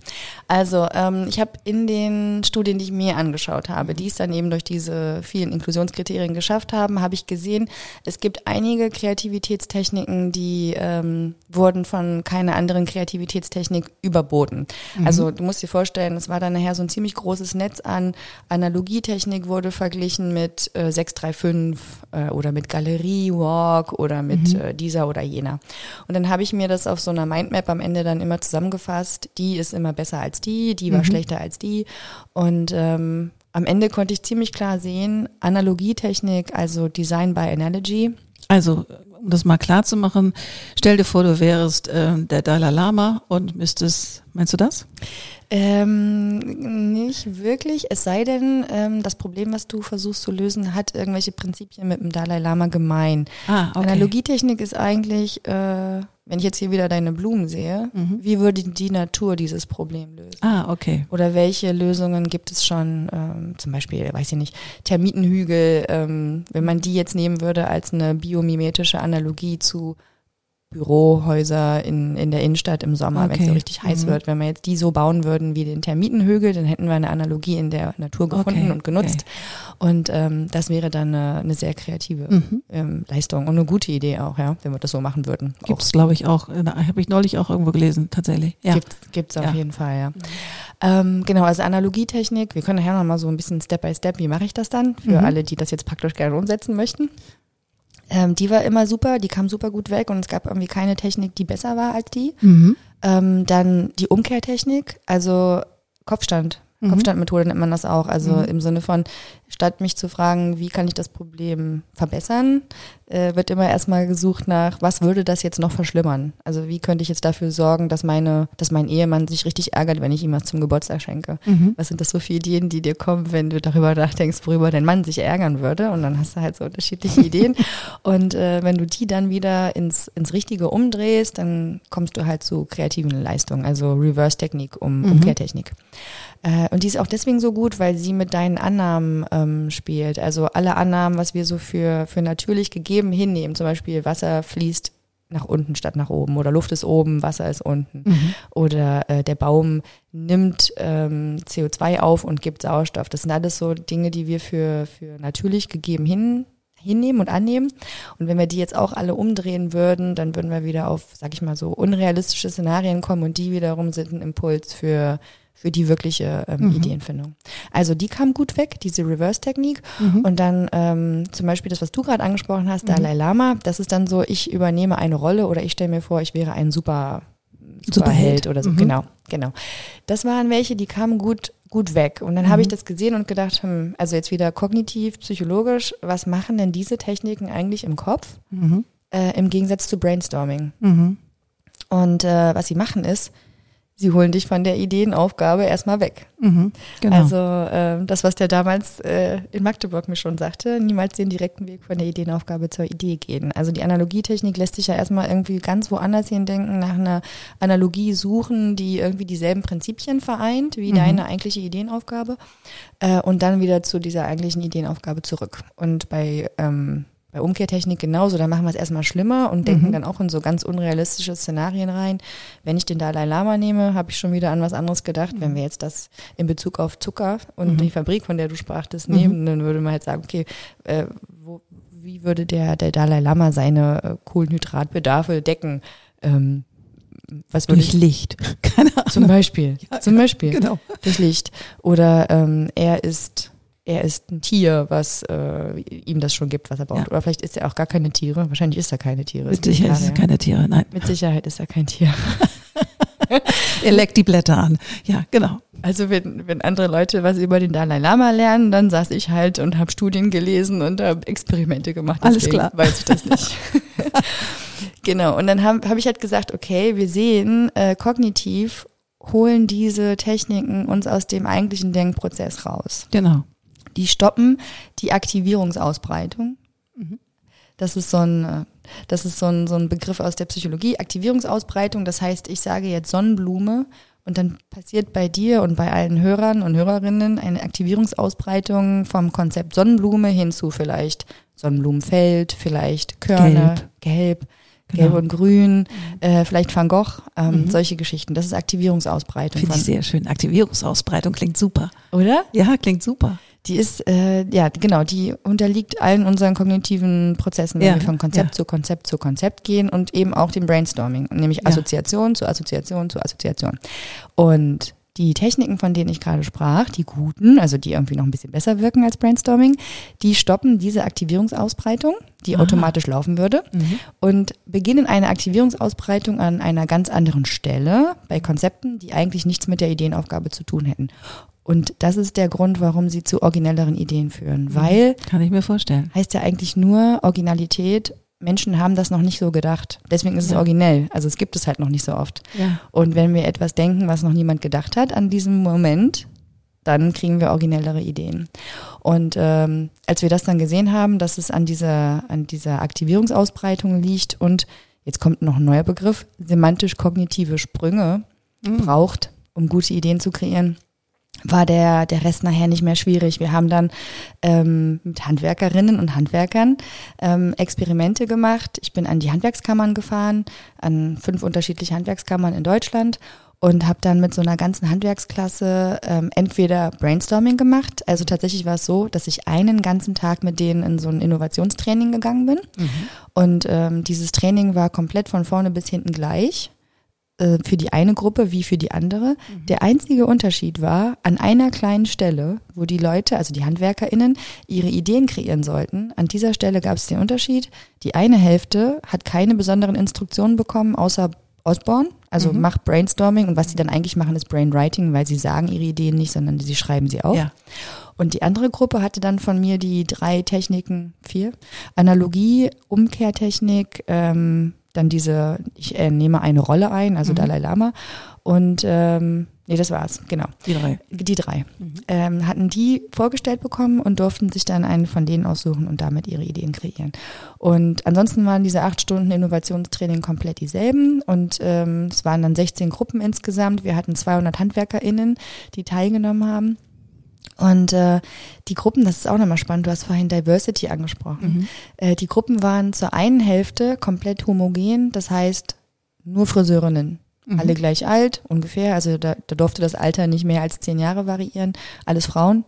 Also ähm, ich habe in den Studien, die ich mir angeschaut habe, die es dann eben durch diese vielen Inklusionskriterien geschafft haben, habe ich gesehen, es gibt einige Kreativitätstechniken, die ähm, wurden von keiner anderen Kreativitätstechnik überboten. Also du musst dir vorstellen, es war dann nachher so ein ziemlich großes Netz an Analogietechnik wurde verglichen mit äh, 635 äh, oder mit Galerie Walk oder mit äh, dieser oder jener. Und dann habe ich mir das auf so einer Mindmap am Ende dann immer zusammengefasst. Die ist immer besser als die, die war schlechter als die. Und ähm, am Ende konnte ich ziemlich klar sehen, Analogietechnik, also Design by Analogy. Also, um das mal klar zu machen, stell dir vor, du wärst ähm, der Dalai Lama und müsstest, meinst du das? Ähm, nicht wirklich, es sei denn, ähm, das Problem, was du versuchst zu lösen, hat irgendwelche Prinzipien mit dem Dalai Lama gemein. Ah, okay. Analogietechnik ist eigentlich, äh, wenn ich jetzt hier wieder deine Blumen sehe, Mhm. wie würde die Natur dieses Problem lösen? Ah, okay. Oder welche Lösungen gibt es schon, ähm, zum Beispiel, weiß ich nicht, Termitenhügel, ähm, wenn man die jetzt nehmen würde als eine biomimetische Analogie zu Bürohäuser in, in der Innenstadt im Sommer, wenn es so Okay. richtig heiß Mhm. wird. Wenn wir jetzt die so bauen würden wie den Termitenhügel, dann hätten wir eine Analogie in der Natur gefunden Okay, und genutzt. Und ähm, das wäre dann eine, eine sehr kreative Mhm. ähm, Leistung und eine gute Idee auch, ja, wenn wir das so machen würden. Gibt es, glaube ich, auch. Habe ich neulich auch irgendwo gelesen, tatsächlich. Ja. Gibt's, gibt's auf Ja. jeden Fall, ja. Ähm, genau, also Analogietechnik. Wir können nachher noch mal so ein bisschen Step by Step. Wie mache ich das dann für Mhm. alle, die das jetzt praktisch gerne umsetzen möchten? Ähm, die war immer super, die kam super gut weg und es gab irgendwie keine Technik, die besser war als die. Mhm. Ähm, dann die Umkehrtechnik, also Kopfstand. Mhm. Kopfstandmethode nennt man das auch. Also Mhm. im Sinne von, statt mich zu fragen, wie kann ich das Problem verbessern, äh, wird immer erstmal gesucht nach, was würde das jetzt noch verschlimmern? Also wie könnte ich jetzt dafür sorgen, dass meine, dass mein Ehemann sich richtig ärgert, wenn ich ihm was zum Geburtstag schenke? Mhm. Was sind das so für Ideen, die dir kommen, wenn du darüber nachdenkst, worüber dein Mann sich ärgern würde? Und dann hast du halt so unterschiedliche Ideen. (laughs) Und äh, wenn du die dann wieder ins, ins Richtige umdrehst, dann kommst du halt zu kreativen Leistungen, also Reverse-Technik um Mhm. Umkehrtechnik. Äh, und die ist auch deswegen so gut, weil sie mit deinen Annahmen ähm, spielt. Also alle Annahmen, was wir so für, für natürlich gegeben hinnehmen. Zum Beispiel Wasser fließt nach unten statt nach oben oder Luft ist oben, Wasser ist unten Mhm. oder äh, der Baum nimmt ähm, CO2 auf und gibt Sauerstoff. Das sind alles so Dinge, die wir für, für natürlich gegeben hin, hinnehmen und annehmen. Und wenn wir die jetzt auch alle umdrehen würden, dann würden wir wieder auf, sag ich mal so, unrealistische Szenarien kommen und die wiederum sind ein Impuls für für die wirkliche ähm, Mhm. Ideenfindung. Also die kam gut weg, diese Reverse-Technik. Mhm. Und dann ähm, zum Beispiel das, was du gerade angesprochen hast, Dalai Lama, das ist dann so, ich übernehme eine Rolle oder ich stelle mir vor, ich wäre ein super Superheld. Superheld oder so. Mhm. Genau, genau. Das waren welche, die kamen gut, gut weg. Und dann Mhm. habe ich das gesehen und gedacht, hm, also jetzt wieder kognitiv, psychologisch, was machen denn diese Techniken eigentlich im Kopf Mhm. äh, im Gegensatz zu Brainstorming? Mhm. Und äh, was sie machen ist, sie holen dich von der Ideenaufgabe erstmal weg. Mhm. Genau. Also äh, das, was der damals äh, in Magdeburg mir schon sagte, niemals den direkten Weg von der Ideenaufgabe zur Idee gehen. Also die Analogietechnik lässt sich ja erstmal irgendwie ganz woanders hindenken, nach einer Analogie suchen, die irgendwie dieselben Prinzipien vereint wie Mhm. deine eigentliche Ideenaufgabe äh, und dann wieder zu dieser eigentlichen Ideenaufgabe zurück. Und bei ähm, bei Umkehrtechnik genauso, da machen wir es erstmal schlimmer und denken Mhm. dann auch in so ganz unrealistische Szenarien rein. Wenn ich den Dalai Lama nehme, habe ich schon wieder an was anderes gedacht. Wenn wir jetzt das in Bezug auf Zucker und Mhm. die Fabrik, von der du sprachtest, Mhm. nehmen, dann würde man halt sagen, okay, äh, wo, wie würde der, der Dalai Lama seine äh, Kohlenhydratbedarfe decken? Ähm, was Durch ich Licht. (laughs) Keine Ahnung. zum Beispiel, zum Beispiel Genau. durch Licht. Oder ähm, er ist er ist ein Tier, was äh, ihm das schon gibt, was er braucht. Ja. Oder vielleicht ist er auch gar keine Tiere. Wahrscheinlich ist er keine Tiere. Mit Sicherheit ist Vegetarier. keine Tiere. Nein. Mit Sicherheit ist er kein Tier. (laughs) Er leckt die Blätter an. Ja, genau. Also wenn, wenn andere Leute was über den Dalai Lama lernen, dann saß ich halt und habe Studien gelesen und habe Experimente gemacht. Alles klar. Weiß ich das nicht. (laughs) genau. Und dann habe hab ich halt gesagt, okay, wir sehen, äh, kognitiv holen diese Techniken uns aus dem eigentlichen Denkprozess raus. Genau. Die stoppen die Aktivierungsausbreitung. Mhm. Das ist so ein, äh, das ist so ein, so ein Begriff aus der Psychologie. Aktivierungsausbreitung, das heißt, ich sage jetzt Sonnenblume und dann passiert bei dir und bei allen Hörern und Hörerinnen eine Aktivierungsausbreitung vom Konzept Sonnenblume hin zu vielleicht Sonnenblumenfeld, vielleicht Körner, gelb, Genau. gelb und grün, äh, vielleicht Van Gogh, ähm, Mhm. solche Geschichten. Das ist Aktivierungsausbreitung. Finde ich sehr schön. Aktivierungsausbreitung klingt super. Oder? Ja, klingt super. Die ist, äh, ja, genau, die unterliegt allen unseren kognitiven Prozessen, wenn Ja, wir von Konzept ja. zu Konzept zu Konzept gehen und eben auch dem Brainstorming, nämlich Ja. Assoziation zu Assoziation zu Assoziation. Und die Techniken, von denen ich gerade sprach, die guten, also die irgendwie noch ein bisschen besser wirken als Brainstorming, die stoppen diese Aktivierungsausbreitung, die Aha. automatisch laufen würde und beginnen eine Aktivierungsausbreitung an einer ganz anderen Stelle bei Konzepten, die eigentlich nichts mit der Ideenaufgabe zu tun hätten. Und das ist der Grund, warum sie zu originelleren Ideen führen, weil Kann ich mir vorstellen. heißt ja eigentlich nur Originalität. Menschen haben das noch nicht so gedacht. Deswegen ist es Ja. originell. Also es gibt es halt noch nicht so oft. Ja. Und wenn wir etwas denken, was noch niemand gedacht hat an diesem Moment, dann kriegen wir originellere Ideen. Und ähm, als wir das dann gesehen haben, dass es an dieser, an dieser Aktivierungsausbreitung liegt und jetzt kommt noch ein neuer Begriff, semantisch-kognitive Sprünge Mhm. braucht, um gute Ideen zu kreieren, war der, der Rest nachher nicht mehr schwierig. Wir haben dann ähm, mit Handwerkerinnen und Handwerkern ähm, Experimente gemacht. Ich bin an die Handwerkskammern gefahren, an fünf unterschiedliche Handwerkskammern in Deutschland und habe dann mit so einer ganzen Handwerksklasse ähm, entweder Brainstorming gemacht. Also tatsächlich war es so, dass ich einen ganzen Tag mit denen in so ein Innovationstraining gegangen bin. Mhm. Und ähm, dieses Training war komplett von vorne bis hinten gleich. Äh, für die eine Gruppe wie für die andere. Der einzige Unterschied war, an einer kleinen Stelle, wo die Leute, also die HandwerkerInnen, ihre Ideen kreieren sollten, an dieser Stelle gab es den Unterschied. Die eine Hälfte hat keine besonderen Instruktionen bekommen, außer Osborne, also Mhm. macht Brainstorming und was sie dann eigentlich machen, ist Brainwriting, weil sie sagen ihre Ideen nicht, sondern sie schreiben sie auf. Ja. Und die andere Gruppe hatte dann von mir die drei Techniken, vier, Analogie, Umkehrtechnik, ähm, dann diese, ich äh, nehme eine Rolle ein, also Mhm. Dalai Lama und ähm, nee, das war's, genau. Die drei. Die drei. Mhm. Ähm, hatten die vorgestellt bekommen und durften sich dann einen von denen aussuchen und damit ihre Ideen kreieren. Und ansonsten waren diese acht Stunden Innovationstraining komplett dieselben und ähm, es waren dann 16 Gruppen insgesamt. Wir hatten 200 HandwerkerInnen, die teilgenommen haben. Und äh, die Gruppen, das ist auch nochmal spannend, du hast vorhin Diversity angesprochen. Mhm. Äh, die Gruppen waren zur einen Hälfte komplett homogen, das heißt nur Friseurinnen. Mhm. Alle gleich alt, ungefähr. Also da, da durfte das Alter nicht mehr als zehn Jahre variieren. Alles Frauen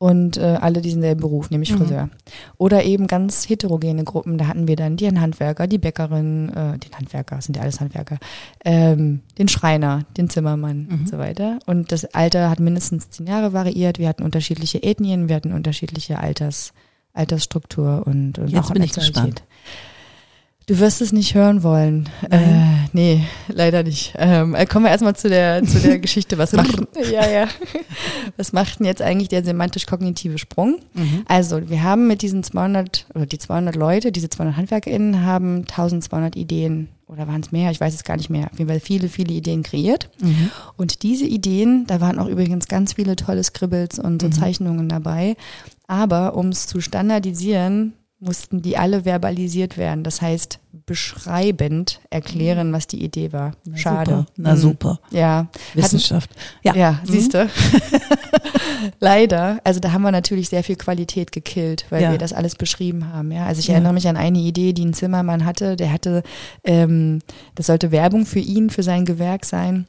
und äh, alle diesen selben Beruf, nämlich Mhm. Friseur. Oder eben ganz heterogene Gruppen. Da hatten wir dann den Handwerker, die Bäckerin, äh, den Handwerker, sind ja alles Handwerker, ähm, den Schreiner, den Zimmermann Mhm. und so weiter. Und das Alter hat mindestens zehn Jahre variiert. Wir hatten unterschiedliche Ethnien, wir hatten unterschiedliche Alters, Altersstruktur und, und Jetzt auch bin ich gespannt. Du wirst es nicht hören wollen. Nein. Äh, nee, leider nicht. Ähm, äh, kommen wir erstmal zu der, zu der (laughs) Geschichte. Was macht, (laughs) ja, ja. (laughs) Was macht denn jetzt eigentlich der semantisch-kognitive Sprung? Mhm. Also, wir haben mit diesen 200, oder die 200 Leute, diese 200 HandwerkerInnen haben 1200 Ideen, oder waren es mehr? Ich weiß es gar nicht mehr. Auf jeden Fall viele, viele Ideen kreiert. Mhm. Und diese Ideen, da waren auch übrigens ganz viele tolle Scribbles und so Mhm. Zeichnungen dabei. Aber um es zu standardisieren, mussten die alle verbalisiert werden. Das heißt, beschreibend erklären, was die Idee war. Na Schade. Super. Na Mhm. super. Ja, Wissenschaft. ja, Ja. Mhm. siehst (laughs) du. Leider. Also da haben wir natürlich sehr viel Qualität gekillt, weil Ja. wir das alles beschrieben haben. Ja, also ich Ja. erinnere mich an eine Idee, die ein Zimmermann hatte. Der hatte, ähm, das sollte Werbung für ihn, für sein Gewerk sein.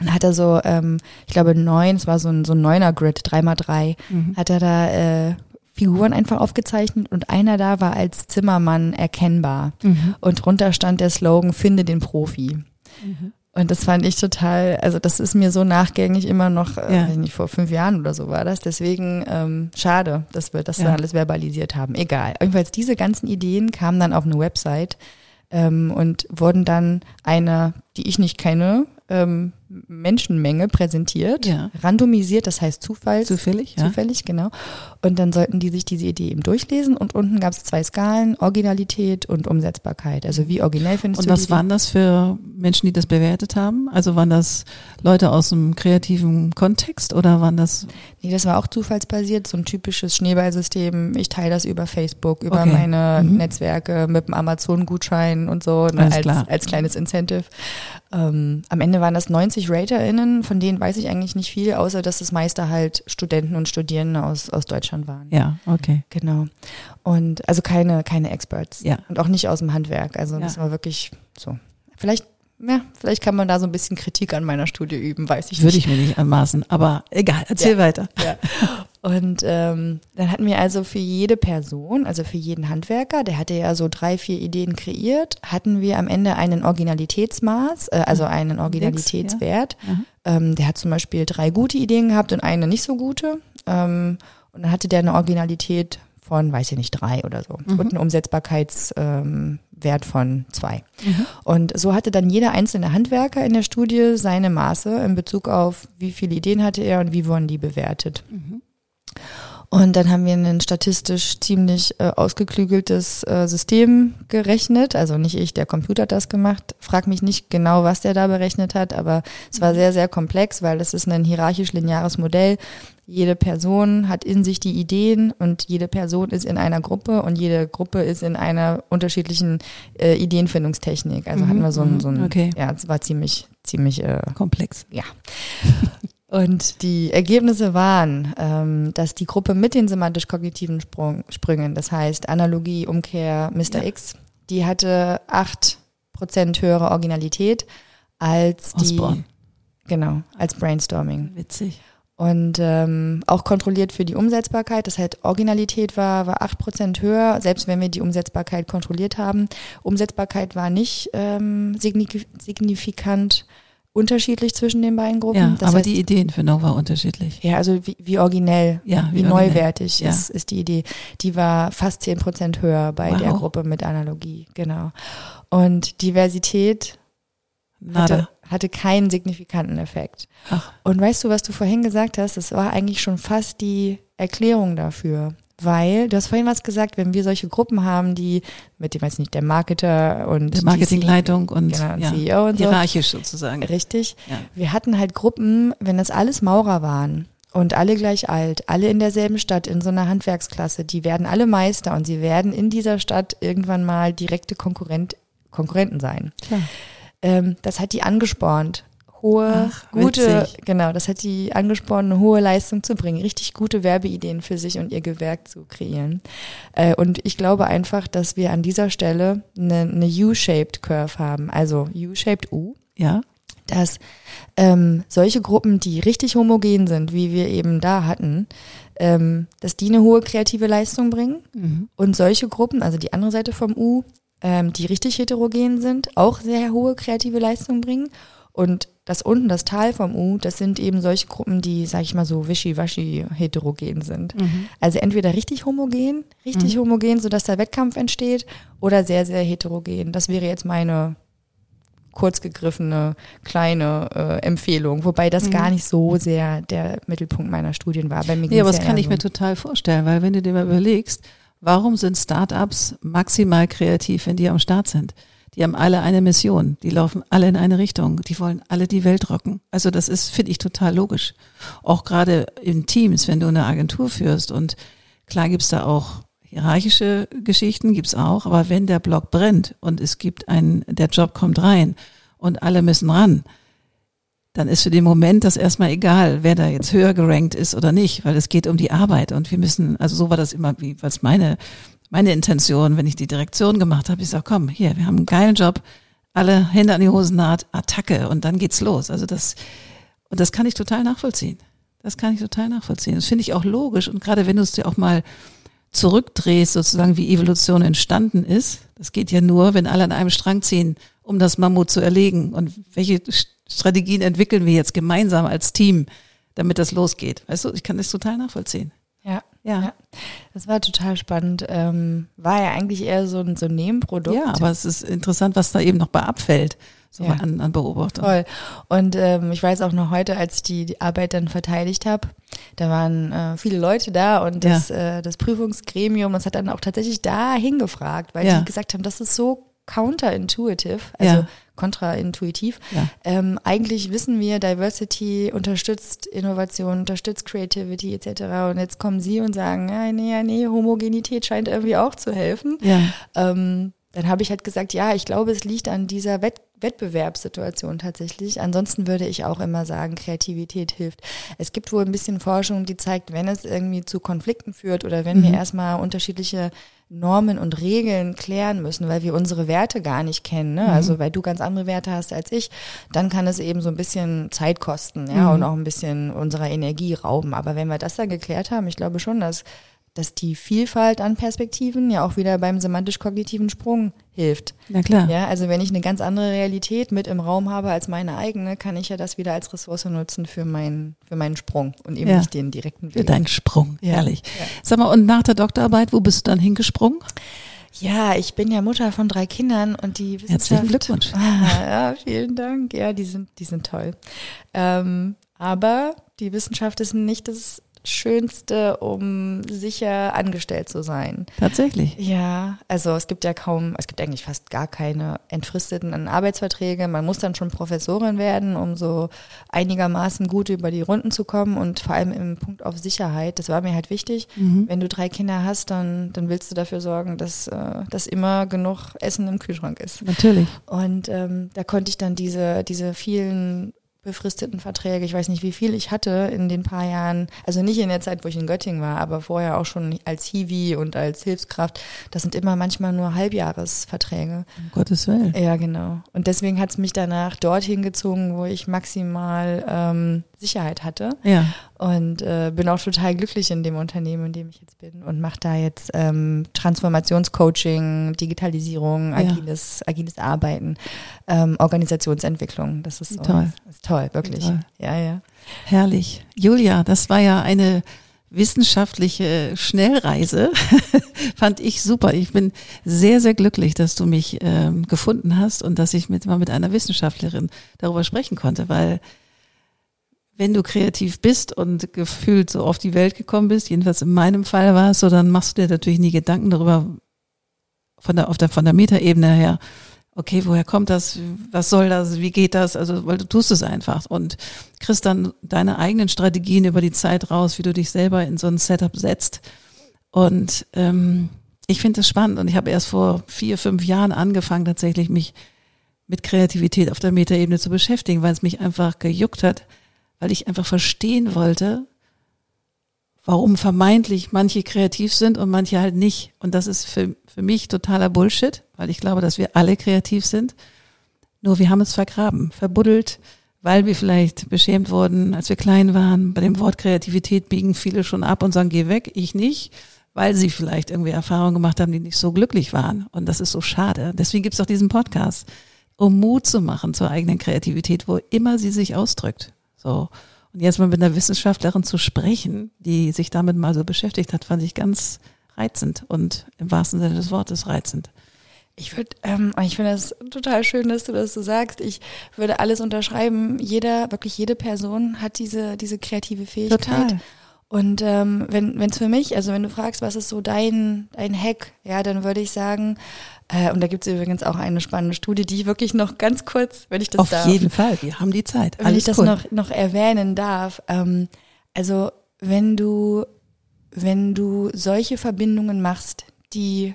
Dann hat er so, ähm, ich glaube neun, es war so ein so ein neuner Grid, drei mal drei, Mhm. hat er da äh, Figuren einfach aufgezeichnet und einer da war als Zimmermann erkennbar. Mhm. Und drunter stand der Slogan, finde den Profi. Mhm. Und das fand ich total, also das ist mir so nachgängig immer noch, äh, Ja. weiß nicht, vor fünf Jahren oder so war das. Deswegen ähm, schade, dass wir das Ja. dann alles verbalisiert haben. Egal. Jedenfalls diese ganzen Ideen kamen dann auf eine Website ähm, und wurden dann einer, die ich nicht kenne, ähm, Menschenmenge präsentiert, Ja. randomisiert, das heißt Zufalls, Zufällig, ja. Zufällig, genau. Und dann sollten die sich diese Idee eben durchlesen und unten gab es zwei Skalen, Originalität und Umsetzbarkeit. Also wie originell findest Und du was die waren das für Menschen, die das bewertet haben? Also waren das Leute aus dem kreativen Kontext oder waren das Nee, das war auch zufallsbasiert, so ein typisches Schneeballsystem. Ich teile das über Facebook, über Okay. meine Mhm. Netzwerke mit dem Amazon-Gutschein und so ne, als, als kleines Incentive. Ähm, am Ende waren das 90 RaterInnen, von denen weiß ich eigentlich nicht viel, außer dass das meiste halt Studenten und Studierende aus, aus Deutschland waren. ja, okay. Genau. Und also keine, keine Experts. Ja. Und auch nicht aus dem Handwerk. Also das Ja. war wirklich so. Vielleicht, ja, vielleicht kann man da so ein bisschen Kritik an meiner Studie üben, weiß ich Würde nicht. ich mir nicht anmaßen, aber egal, erzähl Ja. weiter. Ja. (laughs) Und ähm, dann hatten wir also für jede Person, also für jeden Handwerker, der hatte ja so drei, vier Ideen kreiert, hatten wir am Ende einen Originalitätsmaß, äh, also einen Originalitätswert. Ja. Ähm, der hat zum Beispiel drei gute Ideen gehabt und eine nicht so gute. Ähm, und dann hatte der eine Originalität von, weiß ich nicht, drei oder so. Mhm. Und einen Umsetzbarkeitswert ähm, Wert von zwei. Mhm. Und so hatte dann jeder einzelne Handwerker in der Studie seine Maße in Bezug auf, wie viele Ideen hatte er und wie wurden die bewertet. Mhm. Und dann haben wir ein statistisch ziemlich äh, ausgeklügeltes äh, System gerechnet. Also nicht ich, der Computer hat das gemacht. Frag mich nicht genau, was der da berechnet hat, aber es war sehr, sehr komplex, weil es ist ein hierarchisch-lineares Modell. Jede Person hat in sich die Ideen und jede Person ist in einer Gruppe und jede Gruppe ist in einer unterschiedlichen äh, Ideenfindungstechnik. Also Mhm, hatten wir so ein, so ein mhm, okay. ja, es war ziemlich, ziemlich äh, Komplex. (laughs) und die Ergebnisse waren, ähm, dass die Gruppe mit den semantisch-kognitiven Sprüngen, das heißt Analogie, Umkehr, Mr. Ja. X, die hatte acht Prozent höhere Originalität als die, genau, als Brainstorming. Witzig. Und ähm, auch kontrolliert für die Umsetzbarkeit. Das heißt, Originalität war, war 8% höher, selbst wenn wir die Umsetzbarkeit kontrolliert haben. Umsetzbarkeit war nicht ähm, signifikant unterschiedlich zwischen den beiden Gruppen. Ja, das aber heißt, die Ideen für Nova unterschiedlich. Ja, also wie, wie originell, ja, wie, wie neuwertig ja. ist, ist die Idee. Die war fast zehn Prozent höher bei wow. der Gruppe mit Analogie, genau. Und Diversität hatte, hatte keinen signifikanten Effekt. Ach. Und weißt du, was du vorhin gesagt hast? Das war eigentlich schon fast die Erklärung dafür. Weil, du hast vorhin was gesagt, wenn wir solche Gruppen haben, die mit dem, weiß nicht, der Marketer und der Marketingleitung und, genau, ja, CEO und so. Hierarchisch sozusagen. Richtig. Ja. Wir hatten halt Gruppen, wenn das alles Maurer waren und alle gleich alt, alle in derselben Stadt, in so einer Handwerksklasse, die werden alle Meister und sie werden in dieser Stadt irgendwann mal direkte Konkurrent, Konkurrenten sein. Klar. Ähm, das hat die angespornt hohe, Ach, gute, witzig. genau, das hat die angesprochen, eine hohe Leistung zu bringen, richtig gute Werbeideen für sich und ihr Gewerk zu kreieren. Äh, und ich glaube einfach, dass wir an dieser Stelle eine, eine U-shaped Curve haben, also U-shaped U. Ja. Dass ähm, solche Gruppen, die richtig homogen sind, wie wir eben da hatten, ähm, dass die eine hohe kreative Leistung bringen. Mhm. Und solche Gruppen, also die andere Seite vom U, ähm, die richtig heterogen sind, auch sehr hohe kreative Leistung bringen. Und das unten, das Tal vom U, das sind eben solche Gruppen, die, sag ich mal so, wischiwaschi heterogen sind. Mhm. Also entweder richtig homogen, richtig mhm. homogen, sodass der Wettkampf entsteht, oder sehr, sehr heterogen. Das wäre jetzt meine kurz gegriffene kleine äh, Empfehlung, wobei das mhm. gar nicht so sehr der Mittelpunkt meiner Studien war. Bei mir ja, aber das kann ich so. mir total vorstellen, weil wenn du dir mal überlegst, warum sind Startups maximal kreativ, wenn die am Start sind? Die haben alle eine Mission. Die laufen alle in eine Richtung. Die wollen alle die Welt rocken. Also das ist, finde ich, total logisch. Auch gerade in Teams, wenn du eine Agentur führst und klar gibt's da auch hierarchische Geschichten, gibt's auch. Aber wenn der Block brennt und es gibt einen, der Job kommt rein und alle müssen ran, dann ist für den Moment das erstmal egal, wer da jetzt höher gerankt ist oder nicht, weil es geht um die Arbeit und wir müssen, also so war das immer, wie was meine meine Intention, wenn ich die Direktion gemacht habe, ich sage, komm, hier, wir haben einen geilen Job, alle Hände an die Hosennaht, Attacke und dann geht's los. Also das, und das kann ich total nachvollziehen. Das kann ich total nachvollziehen. Das finde ich auch logisch. Und gerade wenn du es dir auch mal zurückdrehst, sozusagen wie Evolution entstanden ist, das geht ja nur, wenn alle an einem Strang ziehen, um das Mammut zu erlegen. Und welche Strategien entwickeln wir jetzt gemeinsam als Team, damit das losgeht? Weißt du, ich kann das total nachvollziehen. Ja. Das war total spannend. Ähm, war ja eigentlich eher so ein, so ein Nebenprodukt. Ja, aber es ist interessant, was da eben noch bei abfällt, so ja. an, an Beobachtung. Toll. Und ähm, ich weiß auch noch heute, als ich die, die Arbeit dann verteidigt habe, da waren äh, viele Leute da und das, ja. äh, das Prüfungsgremium, das hat dann auch tatsächlich da hingefragt, weil die gesagt haben, das ist so counterintuitive, also ja. kontraintuitiv. Ja. Ähm, eigentlich wissen wir, Diversity unterstützt Innovation, unterstützt Creativity etc. Und jetzt kommen Sie und sagen, ja, nee, nee, Homogenität scheint irgendwie auch zu helfen. Ja. Ähm, dann habe ich halt gesagt, ja, ich glaube, es liegt an dieser Wett Wettbewerbssituation tatsächlich. Ansonsten würde ich auch immer sagen, Kreativität hilft. Es gibt wohl ein bisschen Forschung, die zeigt, wenn es irgendwie zu Konflikten führt oder wenn mhm. wir erstmal unterschiedliche Normen und Regeln klären müssen, weil wir unsere Werte gar nicht kennen. Ne? Mhm. Also weil du ganz andere Werte hast als ich, dann kann es eben so ein bisschen Zeit kosten, ja, mhm. und auch ein bisschen unserer Energie rauben. Aber wenn wir das dann geklärt haben, ich glaube schon, dass dass die Vielfalt an Perspektiven ja auch wieder beim semantisch-kognitiven Sprung hilft. Na klar. Ja, also wenn ich eine ganz andere Realität mit im Raum habe als meine eigene, kann ich ja das wieder als Ressource nutzen für meinen, für meinen Sprung und eben ja. nicht den direkten Weg. Für deinen Sprung, ja. herrlich. Ja. Sag mal, und nach der Doktorarbeit, wo bist du dann hingesprungen? Ja, ich bin ja Mutter von drei Kindern und die Wissenschaft. Herzlichen Glückwunsch. Ah, ja, vielen Dank. Ja, die sind, die sind toll. Ähm, aber die Wissenschaft ist nicht das Schönste, um sicher angestellt zu sein. Tatsächlich. Ja, also es gibt ja kaum, es gibt eigentlich fast gar keine entfristeten Arbeitsverträge. Man muss dann schon Professorin werden, um so einigermaßen gut über die Runden zu kommen und vor allem im Punkt auf Sicherheit. Das war mir halt wichtig. Mhm. Wenn du drei Kinder hast, dann, dann willst du dafür sorgen, dass, äh, dass immer genug Essen im Kühlschrank ist. Natürlich. Und ähm, da konnte ich dann diese, diese vielen befristeten Verträge, ich weiß nicht, wie viel ich hatte in den paar Jahren, also nicht in der Zeit, wo ich in Göttingen war, aber vorher auch schon als Hiwi und als Hilfskraft, das sind immer manchmal nur Halbjahresverträge. Um Gottes Willen. Ja, genau. Und deswegen hat es mich danach dorthin gezogen, wo ich maximal ähm, Sicherheit hatte. Ja. Und äh, bin auch total glücklich in dem Unternehmen, in dem ich jetzt bin und mache da jetzt ähm, Transformationscoaching, Digitalisierung, agiles, ja. agiles Arbeiten, ähm, Organisationsentwicklung. Das ist so, toll. Das ist toll, wirklich. Toll. Ja, ja. Herrlich. Julia, das war ja eine wissenschaftliche Schnellreise. (laughs) Fand ich super. Ich bin sehr, sehr glücklich, dass du mich ähm, gefunden hast und dass ich mit, mal mit einer Wissenschaftlerin darüber sprechen konnte, weil wenn du kreativ bist und gefühlt so auf die Welt gekommen bist, jedenfalls in meinem Fall war es so, dann machst du dir natürlich nie Gedanken darüber, von der, auf der, von der Metaebene her, okay, woher kommt das, was soll das, wie geht das, also, weil du tust es einfach. Und kriegst dann deine eigenen Strategien über die Zeit raus, wie du dich selber in so ein Setup setzt. Und ähm, ich finde es spannend. Und ich habe erst vor vier, fünf Jahren angefangen, tatsächlich mich mit Kreativität auf der Metaebene zu beschäftigen, weil es mich einfach gejuckt hat, weil ich einfach verstehen wollte, warum vermeintlich manche kreativ sind und manche halt nicht. Und das ist für, für mich totaler Bullshit, weil ich glaube, dass wir alle kreativ sind. Nur wir haben es vergraben, verbuddelt, weil wir vielleicht beschämt wurden, als wir klein waren. Bei dem Wort Kreativität biegen viele schon ab und sagen, geh weg, ich nicht, weil sie vielleicht irgendwie Erfahrungen gemacht haben, die nicht so glücklich waren. Und das ist so schade. Deswegen gibt es auch diesen Podcast, um Mut zu machen zur eigenen Kreativität, wo immer sie sich ausdrückt. So. Und jetzt mal mit einer Wissenschaftlerin zu sprechen, die sich damit mal so beschäftigt hat, fand ich ganz reizend und im wahrsten Sinne des Wortes reizend. Ich würde, ähm, ich finde es total schön, dass du das so sagst. Ich würde alles unterschreiben. Jeder, wirklich jede Person hat diese diese kreative Fähigkeit. Total. Und ähm, wenn wenn es für mich, also wenn du fragst, was ist so dein dein Hack, ja, dann würde ich sagen, äh, und da gibt es übrigens auch eine spannende Studie, die ich wirklich noch ganz kurz, wenn ich das Auf darf. Auf jeden Fall, wir haben die Zeit. Wenn ich das cool. noch, noch erwähnen darf. Ähm, also wenn du, wenn du solche Verbindungen machst, die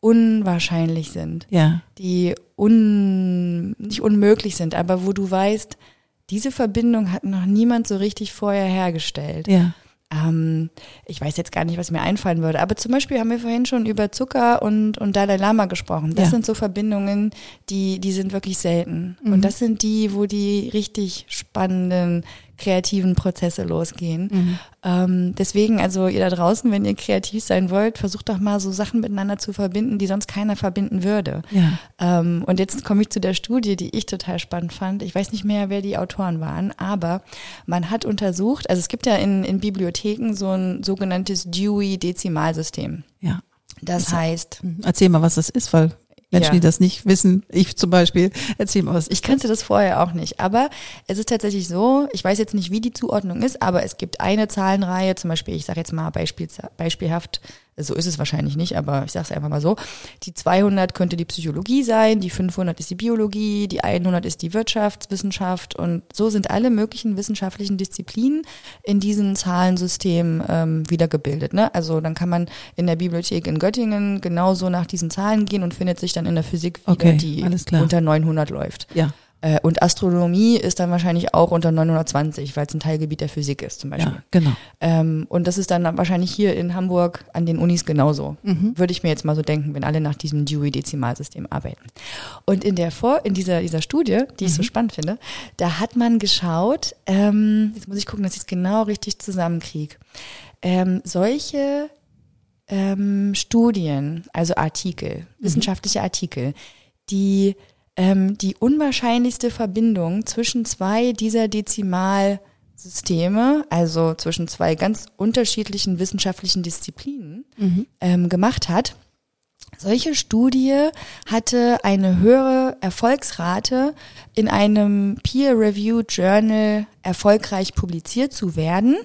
unwahrscheinlich sind, ja. die un, nicht unmöglich sind, aber wo du weißt, diese Verbindung hat noch niemand so richtig vorher hergestellt. Ja ähm, ich weiß jetzt gar nicht, was mir einfallen würde, aber zum Beispiel haben wir vorhin schon über Zucker und, und Dalai Lama gesprochen. Das ja. sind so Verbindungen, die, die sind wirklich selten. Mhm. Und das sind die, wo die richtig spannenden kreativen Prozesse losgehen. Mhm. Ähm, deswegen, also ihr da draußen, wenn ihr kreativ sein wollt, versucht doch mal so Sachen miteinander zu verbinden, die sonst keiner verbinden würde. Ja. Ähm, und jetzt komme ich zu der Studie, die ich total spannend fand. Ich weiß nicht mehr, wer die Autoren waren, aber man hat untersucht, also es gibt ja in, in Bibliotheken so ein sogenanntes Dewey-Dezimalsystem. Ja. Das, heißt. Mhm. Erzähl mal, was das ist, weil Menschen, ja. die das nicht wissen, ich zum Beispiel, erzähl mal was. Ich kannte das vorher auch nicht, aber es ist tatsächlich so, ich weiß jetzt nicht, wie die Zuordnung ist, aber es gibt eine Zahlenreihe, zum Beispiel, ich sage jetzt mal Beispiel, beispielhaft so ist es wahrscheinlich nicht, aber ich sage es einfach mal so, die 200 könnte die Psychologie sein, die 500 ist die Biologie, die 100 ist die Wirtschaftswissenschaft und so sind alle möglichen wissenschaftlichen Disziplinen in diesem Zahlensystem ähm, wiedergebildet. Ne? Also dann kann man in der Bibliothek in Göttingen genauso nach diesen Zahlen gehen und findet sich dann in der Physik wieder, okay, die unter 900 läuft. Ja. Äh, und Astronomie ist dann wahrscheinlich auch unter 920, weil es ein Teilgebiet der Physik ist zum Beispiel. Ja, genau. Ähm, und das ist dann wahrscheinlich hier in Hamburg an den Unis genauso. Mhm. Würde ich mir jetzt mal so denken, wenn alle nach diesem Dewey-Dezimalsystem arbeiten. Und in der Vor in dieser, dieser Studie, die mhm. ich so mhm. spannend finde, da hat man geschaut, ähm, jetzt muss ich gucken, dass ich es genau richtig zusammenkriege. Ähm, solche ähm, Studien, also Artikel, mhm. wissenschaftliche Artikel, die ähm, die unwahrscheinlichste Verbindung zwischen zwei dieser Dezimalsysteme, also zwischen zwei ganz unterschiedlichen wissenschaftlichen Disziplinen, mhm. ähm, gemacht hat. Solche Studie hatte eine höhere Erfolgsrate, in einem Peer-Reviewed Journal erfolgreich publiziert zu werden.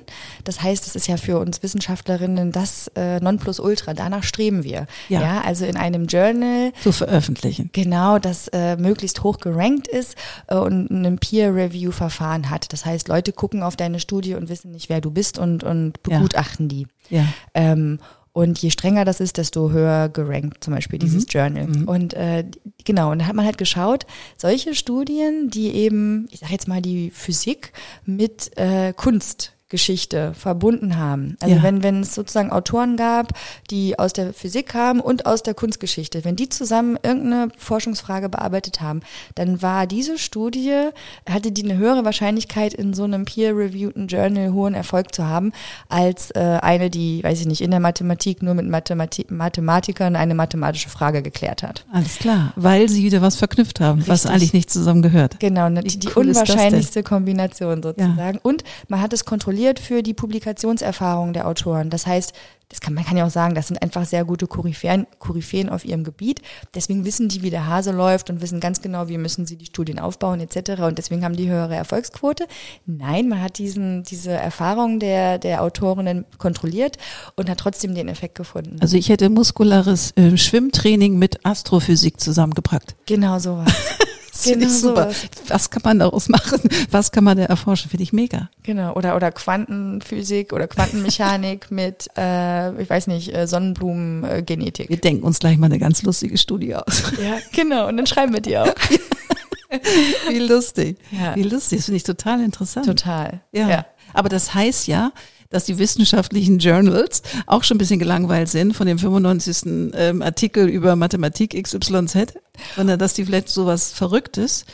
Das heißt, es ist ja für uns Wissenschaftlerinnen das äh, Nonplusultra. Danach streben wir. Ja. ja. also in einem Journal zu veröffentlichen. Genau, das äh, möglichst hoch gerankt ist äh, und ein Peer-Review-Verfahren hat. Das heißt, Leute gucken auf deine Studie und wissen nicht, wer du bist und, und begutachten ja. die. Ja. Ähm, und je strenger das ist, desto höher gerankt zum Beispiel dieses mhm. Journal. Mhm. Und äh, genau, und da hat man halt geschaut, solche Studien, die eben, ich sage jetzt mal die Physik mit äh, Kunst Geschichte verbunden haben. Also Ja. wenn, wenn es sozusagen Autoren gab, die aus der Physik kamen und aus der Kunstgeschichte, wenn die zusammen irgendeine Forschungsfrage bearbeitet haben, dann war diese Studie, hatte die eine höhere Wahrscheinlichkeit, in so einem peer-reviewten Journal hohen Erfolg zu haben, als äh, eine, die, weiß ich nicht, in der Mathematik nur mit Mathemati Mathematikern eine mathematische Frage geklärt hat. Alles klar, weil sie wieder was verknüpft haben, was Richtig. eigentlich nicht zusammengehört. Genau, ne, Wie die, die cool unwahrscheinlichste Kombination sozusagen. Und man hat es kontrolliert für die Publikationserfahrung der Autoren. Das heißt, das kann, man kann ja auch sagen, das sind einfach sehr gute Koryphäen, Koryphäen auf ihrem Gebiet. Deswegen wissen die, wie der Hase läuft und wissen ganz genau, wie müssen sie die Studien aufbauen etc. Und deswegen haben die höhere Erfolgsquote. Nein, man hat diesen, diese Erfahrung der, der Autorinnen kontrolliert und hat trotzdem den Effekt gefunden. Also ich hätte muskulares äh, Schwimmtraining mit Astrophysik zusammengepackt. genau sowas. (laughs) Das finde Genau ich super. sowas. Was kann man daraus machen? Was kann man da erforschen? Finde ich mega. Genau, oder, oder Quantenphysik oder Quantenmechanik (laughs) mit, äh, ich weiß nicht, äh, Sonnenblumengenetik. Wir denken uns gleich mal eine ganz lustige Studie aus. ja, genau, und dann schreiben wir die auch. (laughs) Wie lustig. Ja. Wie lustig. Das finde ich total interessant. Total. Ja. ja. Aber das heißt ja, dass die wissenschaftlichen Journals auch schon ein bisschen gelangweilt sind von dem 95. Ähm, Artikel über Mathematik XYZ, sondern dass die vielleicht sowas Verrücktes,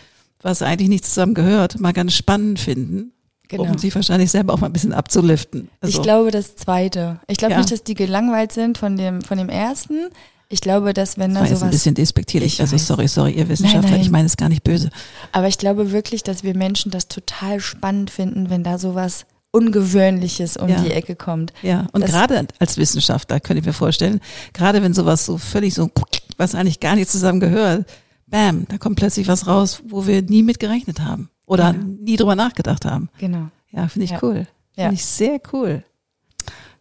was eigentlich nicht zusammen gehört, mal ganz spannend finden, Genau. um sich wahrscheinlich selber auch mal ein bisschen abzuliften. Also, Ich glaube das zweite. Ich glaube Ja. nicht, dass die gelangweilt sind von dem, von dem ersten. Ich glaube, dass wenn das da war jetzt ein bisschen despektierlich. Ich Also weiß. sorry, sorry, ihr Wissenschaftler, nein. ich meine es gar nicht böse. aber ich glaube wirklich, dass wir Menschen das total spannend finden, wenn da sowas Ungewöhnliches um Ja. die Ecke kommt. Ja, und gerade als Wissenschaftler könnte ich mir vorstellen, gerade wenn sowas so völlig so, was eigentlich gar nicht zusammen gehört, bam, da kommt plötzlich was raus, wo wir nie mit gerechnet haben oder Ja. nie drüber nachgedacht haben. Genau. Ja, finde ich Ja. cool. Finde ich sehr cool.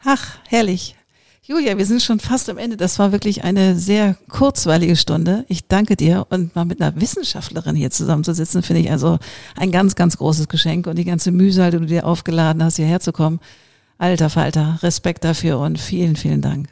Ach, herrlich. Julia, wir sind schon fast am Ende. Das war wirklich eine sehr kurzweilige Stunde. Ich danke dir. Und mal mit einer Wissenschaftlerin hier zusammenzusitzen, finde ich also ein ganz, ganz großes Geschenk. Und die ganze Mühsal, die du dir aufgeladen hast, hierher zu kommen. Alter Falter, Respekt dafür und vielen, vielen Dank.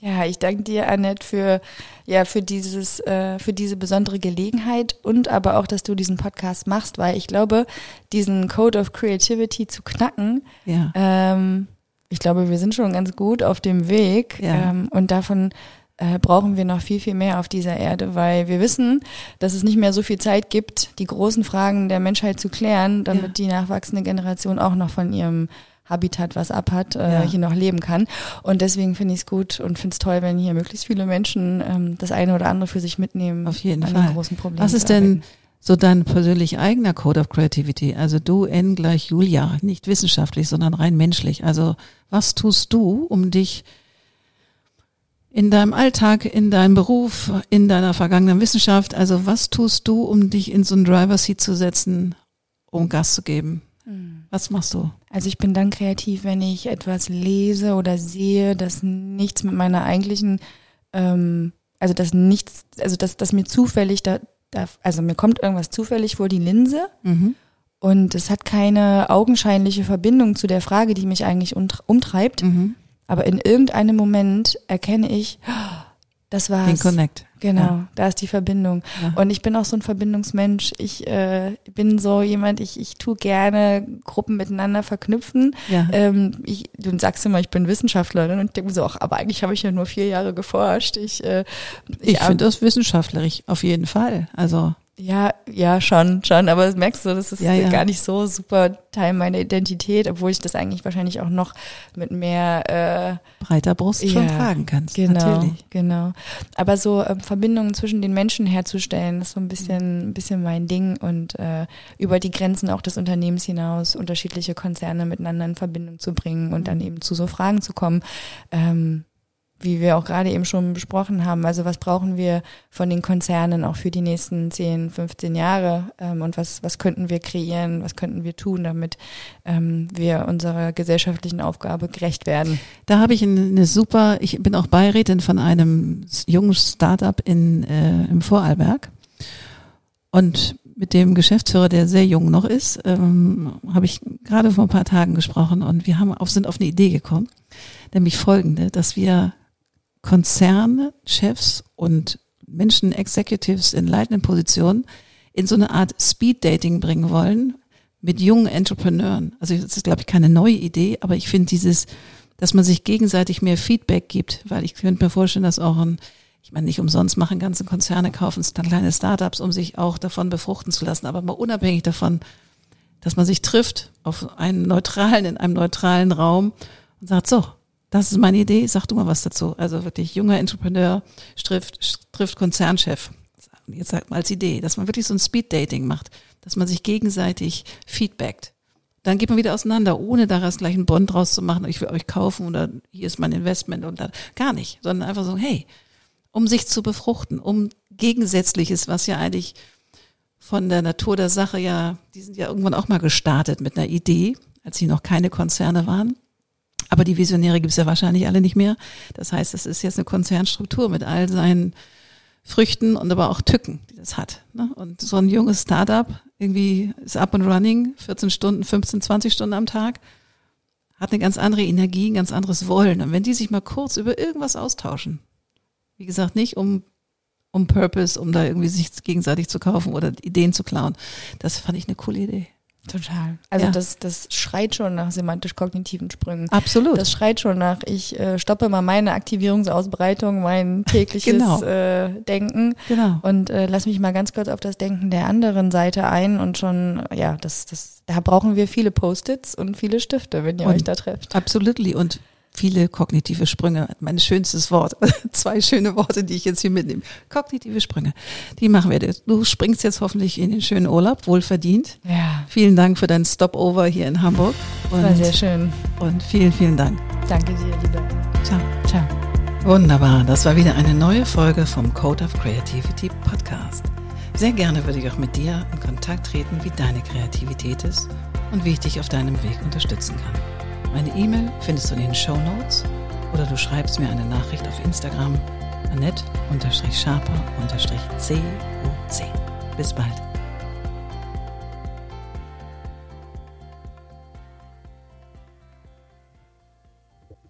Ja, ich danke dir, Annette, für, ja, für dieses, äh, für diese besondere Gelegenheit und aber auch, dass du diesen Podcast machst, weil ich glaube, diesen Code of Creativity zu knacken, Ja. ähm, ich glaube, wir sind schon ganz gut auf dem Weg Ja. ähm, und davon äh, brauchen wir noch viel, viel mehr auf dieser Erde, weil wir wissen, dass es nicht mehr so viel Zeit gibt, die großen Fragen der Menschheit zu klären, damit Ja. die nachwachsende Generation auch noch von ihrem Habitat was abhat, äh, Ja. hier noch leben kann. Und deswegen finde ich es gut und finde es toll, wenn hier möglichst viele Menschen ähm, das eine oder andere für sich mitnehmen. Auf jeden an Fall. Den großen Problemen Was ist denn. So dein persönlich eigener Code of Creativity? Also du N gleich Julia, nicht wissenschaftlich, sondern rein menschlich. Also was tust du, um dich in deinem Alltag, in deinem Beruf, in deiner vergangenen Wissenschaft, also was tust du, um dich in so einen Driver Seat zu setzen, um Gas zu geben? Was machst du? Also ich bin dann kreativ, wenn ich etwas lese oder sehe, das nichts mit meiner eigentlichen, ähm, also das nichts, also das, das mir zufällig da, da, also mir kommt irgendwas zufällig vor die Linse Mhm. und es hat keine augenscheinliche Verbindung zu der Frage, die mich eigentlich umt- umtreibt. Mhm. Aber in irgendeinem Moment erkenne ich, das war's. Den Connect. Genau, Ja. da ist die Verbindung. Ja. Und ich bin auch so ein Verbindungsmensch. Ich äh, bin so jemand, ich, ich tue gerne Gruppen miteinander verknüpfen. Ja. Ähm, ich, du sagst immer, ich bin Wissenschaftlerin und ich denke mir so, ach, aber eigentlich habe ich ja nur vier Jahre geforscht. Ich, äh, Ich finde das wissenschaftlerisch, auf jeden Fall. Also ja, ja, schon, schon, aber das merkst du, das ist Ja, ja. gar nicht so super Teil meiner Identität, obwohl ich das eigentlich wahrscheinlich auch noch mit mehr äh, breiter Brust schon Ja, tragen kannst. Genau, Natürlich. genau. Aber so ähm, Verbindungen zwischen den Menschen herzustellen, ist so ein bisschen, ein bisschen mein Ding und äh, über die Grenzen auch des Unternehmens hinaus unterschiedliche Konzerne miteinander in Verbindung zu bringen und dann eben zu so Fragen zu kommen. Ähm, wie wir auch gerade eben schon besprochen haben, also was brauchen wir von den Konzernen auch für die nächsten 10, 15 Jahre ähm, und was, was könnten wir kreieren, was könnten wir tun, damit ähm, wir unserer gesellschaftlichen Aufgabe gerecht werden. Da habe ich eine, super, ich bin auch Beirätin von einem jungen Startup in, äh, im Vorarlberg. Und mit dem Geschäftsführer, der sehr jung noch ist, ähm, habe ich gerade vor ein paar Tagen gesprochen und wir haben auf, sind auf eine Idee gekommen, nämlich folgende, dass wir Konzerne, Chefs und Menschen, Executives in leitenden Positionen in so eine Art Speed-Dating bringen wollen mit jungen Entrepreneuren. Also das ist, glaube ich, keine neue Idee, aber ich finde dieses, dass man sich gegenseitig mehr Feedback gibt, weil ich könnte mir vorstellen, dass auch ein, ich meine, nicht umsonst machen ganze Konzerne, kaufen dann kleine Startups, um sich auch davon befruchten zu lassen, aber mal unabhängig davon, dass man sich trifft auf einen neutralen, in einem neutralen Raum und sagt, so, das ist meine Idee, sag du mal was dazu. Also wirklich junger Entrepreneur trifft, trifft Konzernchef. Jetzt sagt man als Idee, dass man wirklich so ein Speed-Dating macht, dass man sich gegenseitig feedbackt. Dann geht man wieder auseinander, ohne daraus gleich einen Bond draus zu machen, ich will euch kaufen oder hier ist mein Investment und dann gar nicht, sondern einfach so, hey, um sich zu befruchten, um Gegensätzliches, was ja eigentlich von der Natur der Sache ja, die sind ja irgendwann auch mal gestartet mit einer Idee, als sie noch keine Konzerne waren. Aber die Visionäre gibt es ja wahrscheinlich alle nicht mehr. Das heißt, es ist jetzt eine Konzernstruktur mit all seinen Früchten und aber auch Tücken, die das hat. Ne? Und so ein junges Startup irgendwie ist up and running, 14 Stunden, 15, 20 Stunden am Tag, hat eine ganz andere Energie, ein ganz anderes Wollen. Und wenn die sich mal kurz über irgendwas austauschen, wie gesagt, nicht um um Purpose, um da irgendwie sich gegenseitig zu kaufen oder Ideen zu klauen. Das fand ich eine coole Idee. Total. Also ja. das, das schreit schon nach semantisch-kognitiven Sprüngen. Absolut. Das schreit schon nach, ich äh, stoppe mal meine Aktivierungsausbreitung, mein (laughs) tägliches genau. äh, Denken genau. und äh, lass mich mal ganz kurz auf das Denken der anderen Seite ein und schon, ja, das, das, da brauchen wir viele Post-its und viele Stifte, wenn ihr und euch da trefft. Absolutely. Und viele kognitive Sprünge. Mein schönstes Wort. (laughs) Zwei schöne Worte, die ich jetzt hier mitnehme. Kognitive Sprünge. Die machen wir. Du springst jetzt hoffentlich in den schönen Urlaub, wohlverdient. Ja. Vielen Dank für dein Stopover hier in Hamburg. Und, das war sehr schön. Und vielen, vielen Dank. Danke dir, liebe. Ciao. Ciao. Wunderbar. Das war wieder eine neue Folge vom Code of Creativity Podcast. Sehr gerne würde ich auch mit dir in Kontakt treten, wie deine Kreativität ist und wie ich dich auf deinem Weg unterstützen kann. Meine E-Mail findest du in den Show Notes oder du schreibst mir eine Nachricht auf Instagram annette-sharper-coc. Bis bald.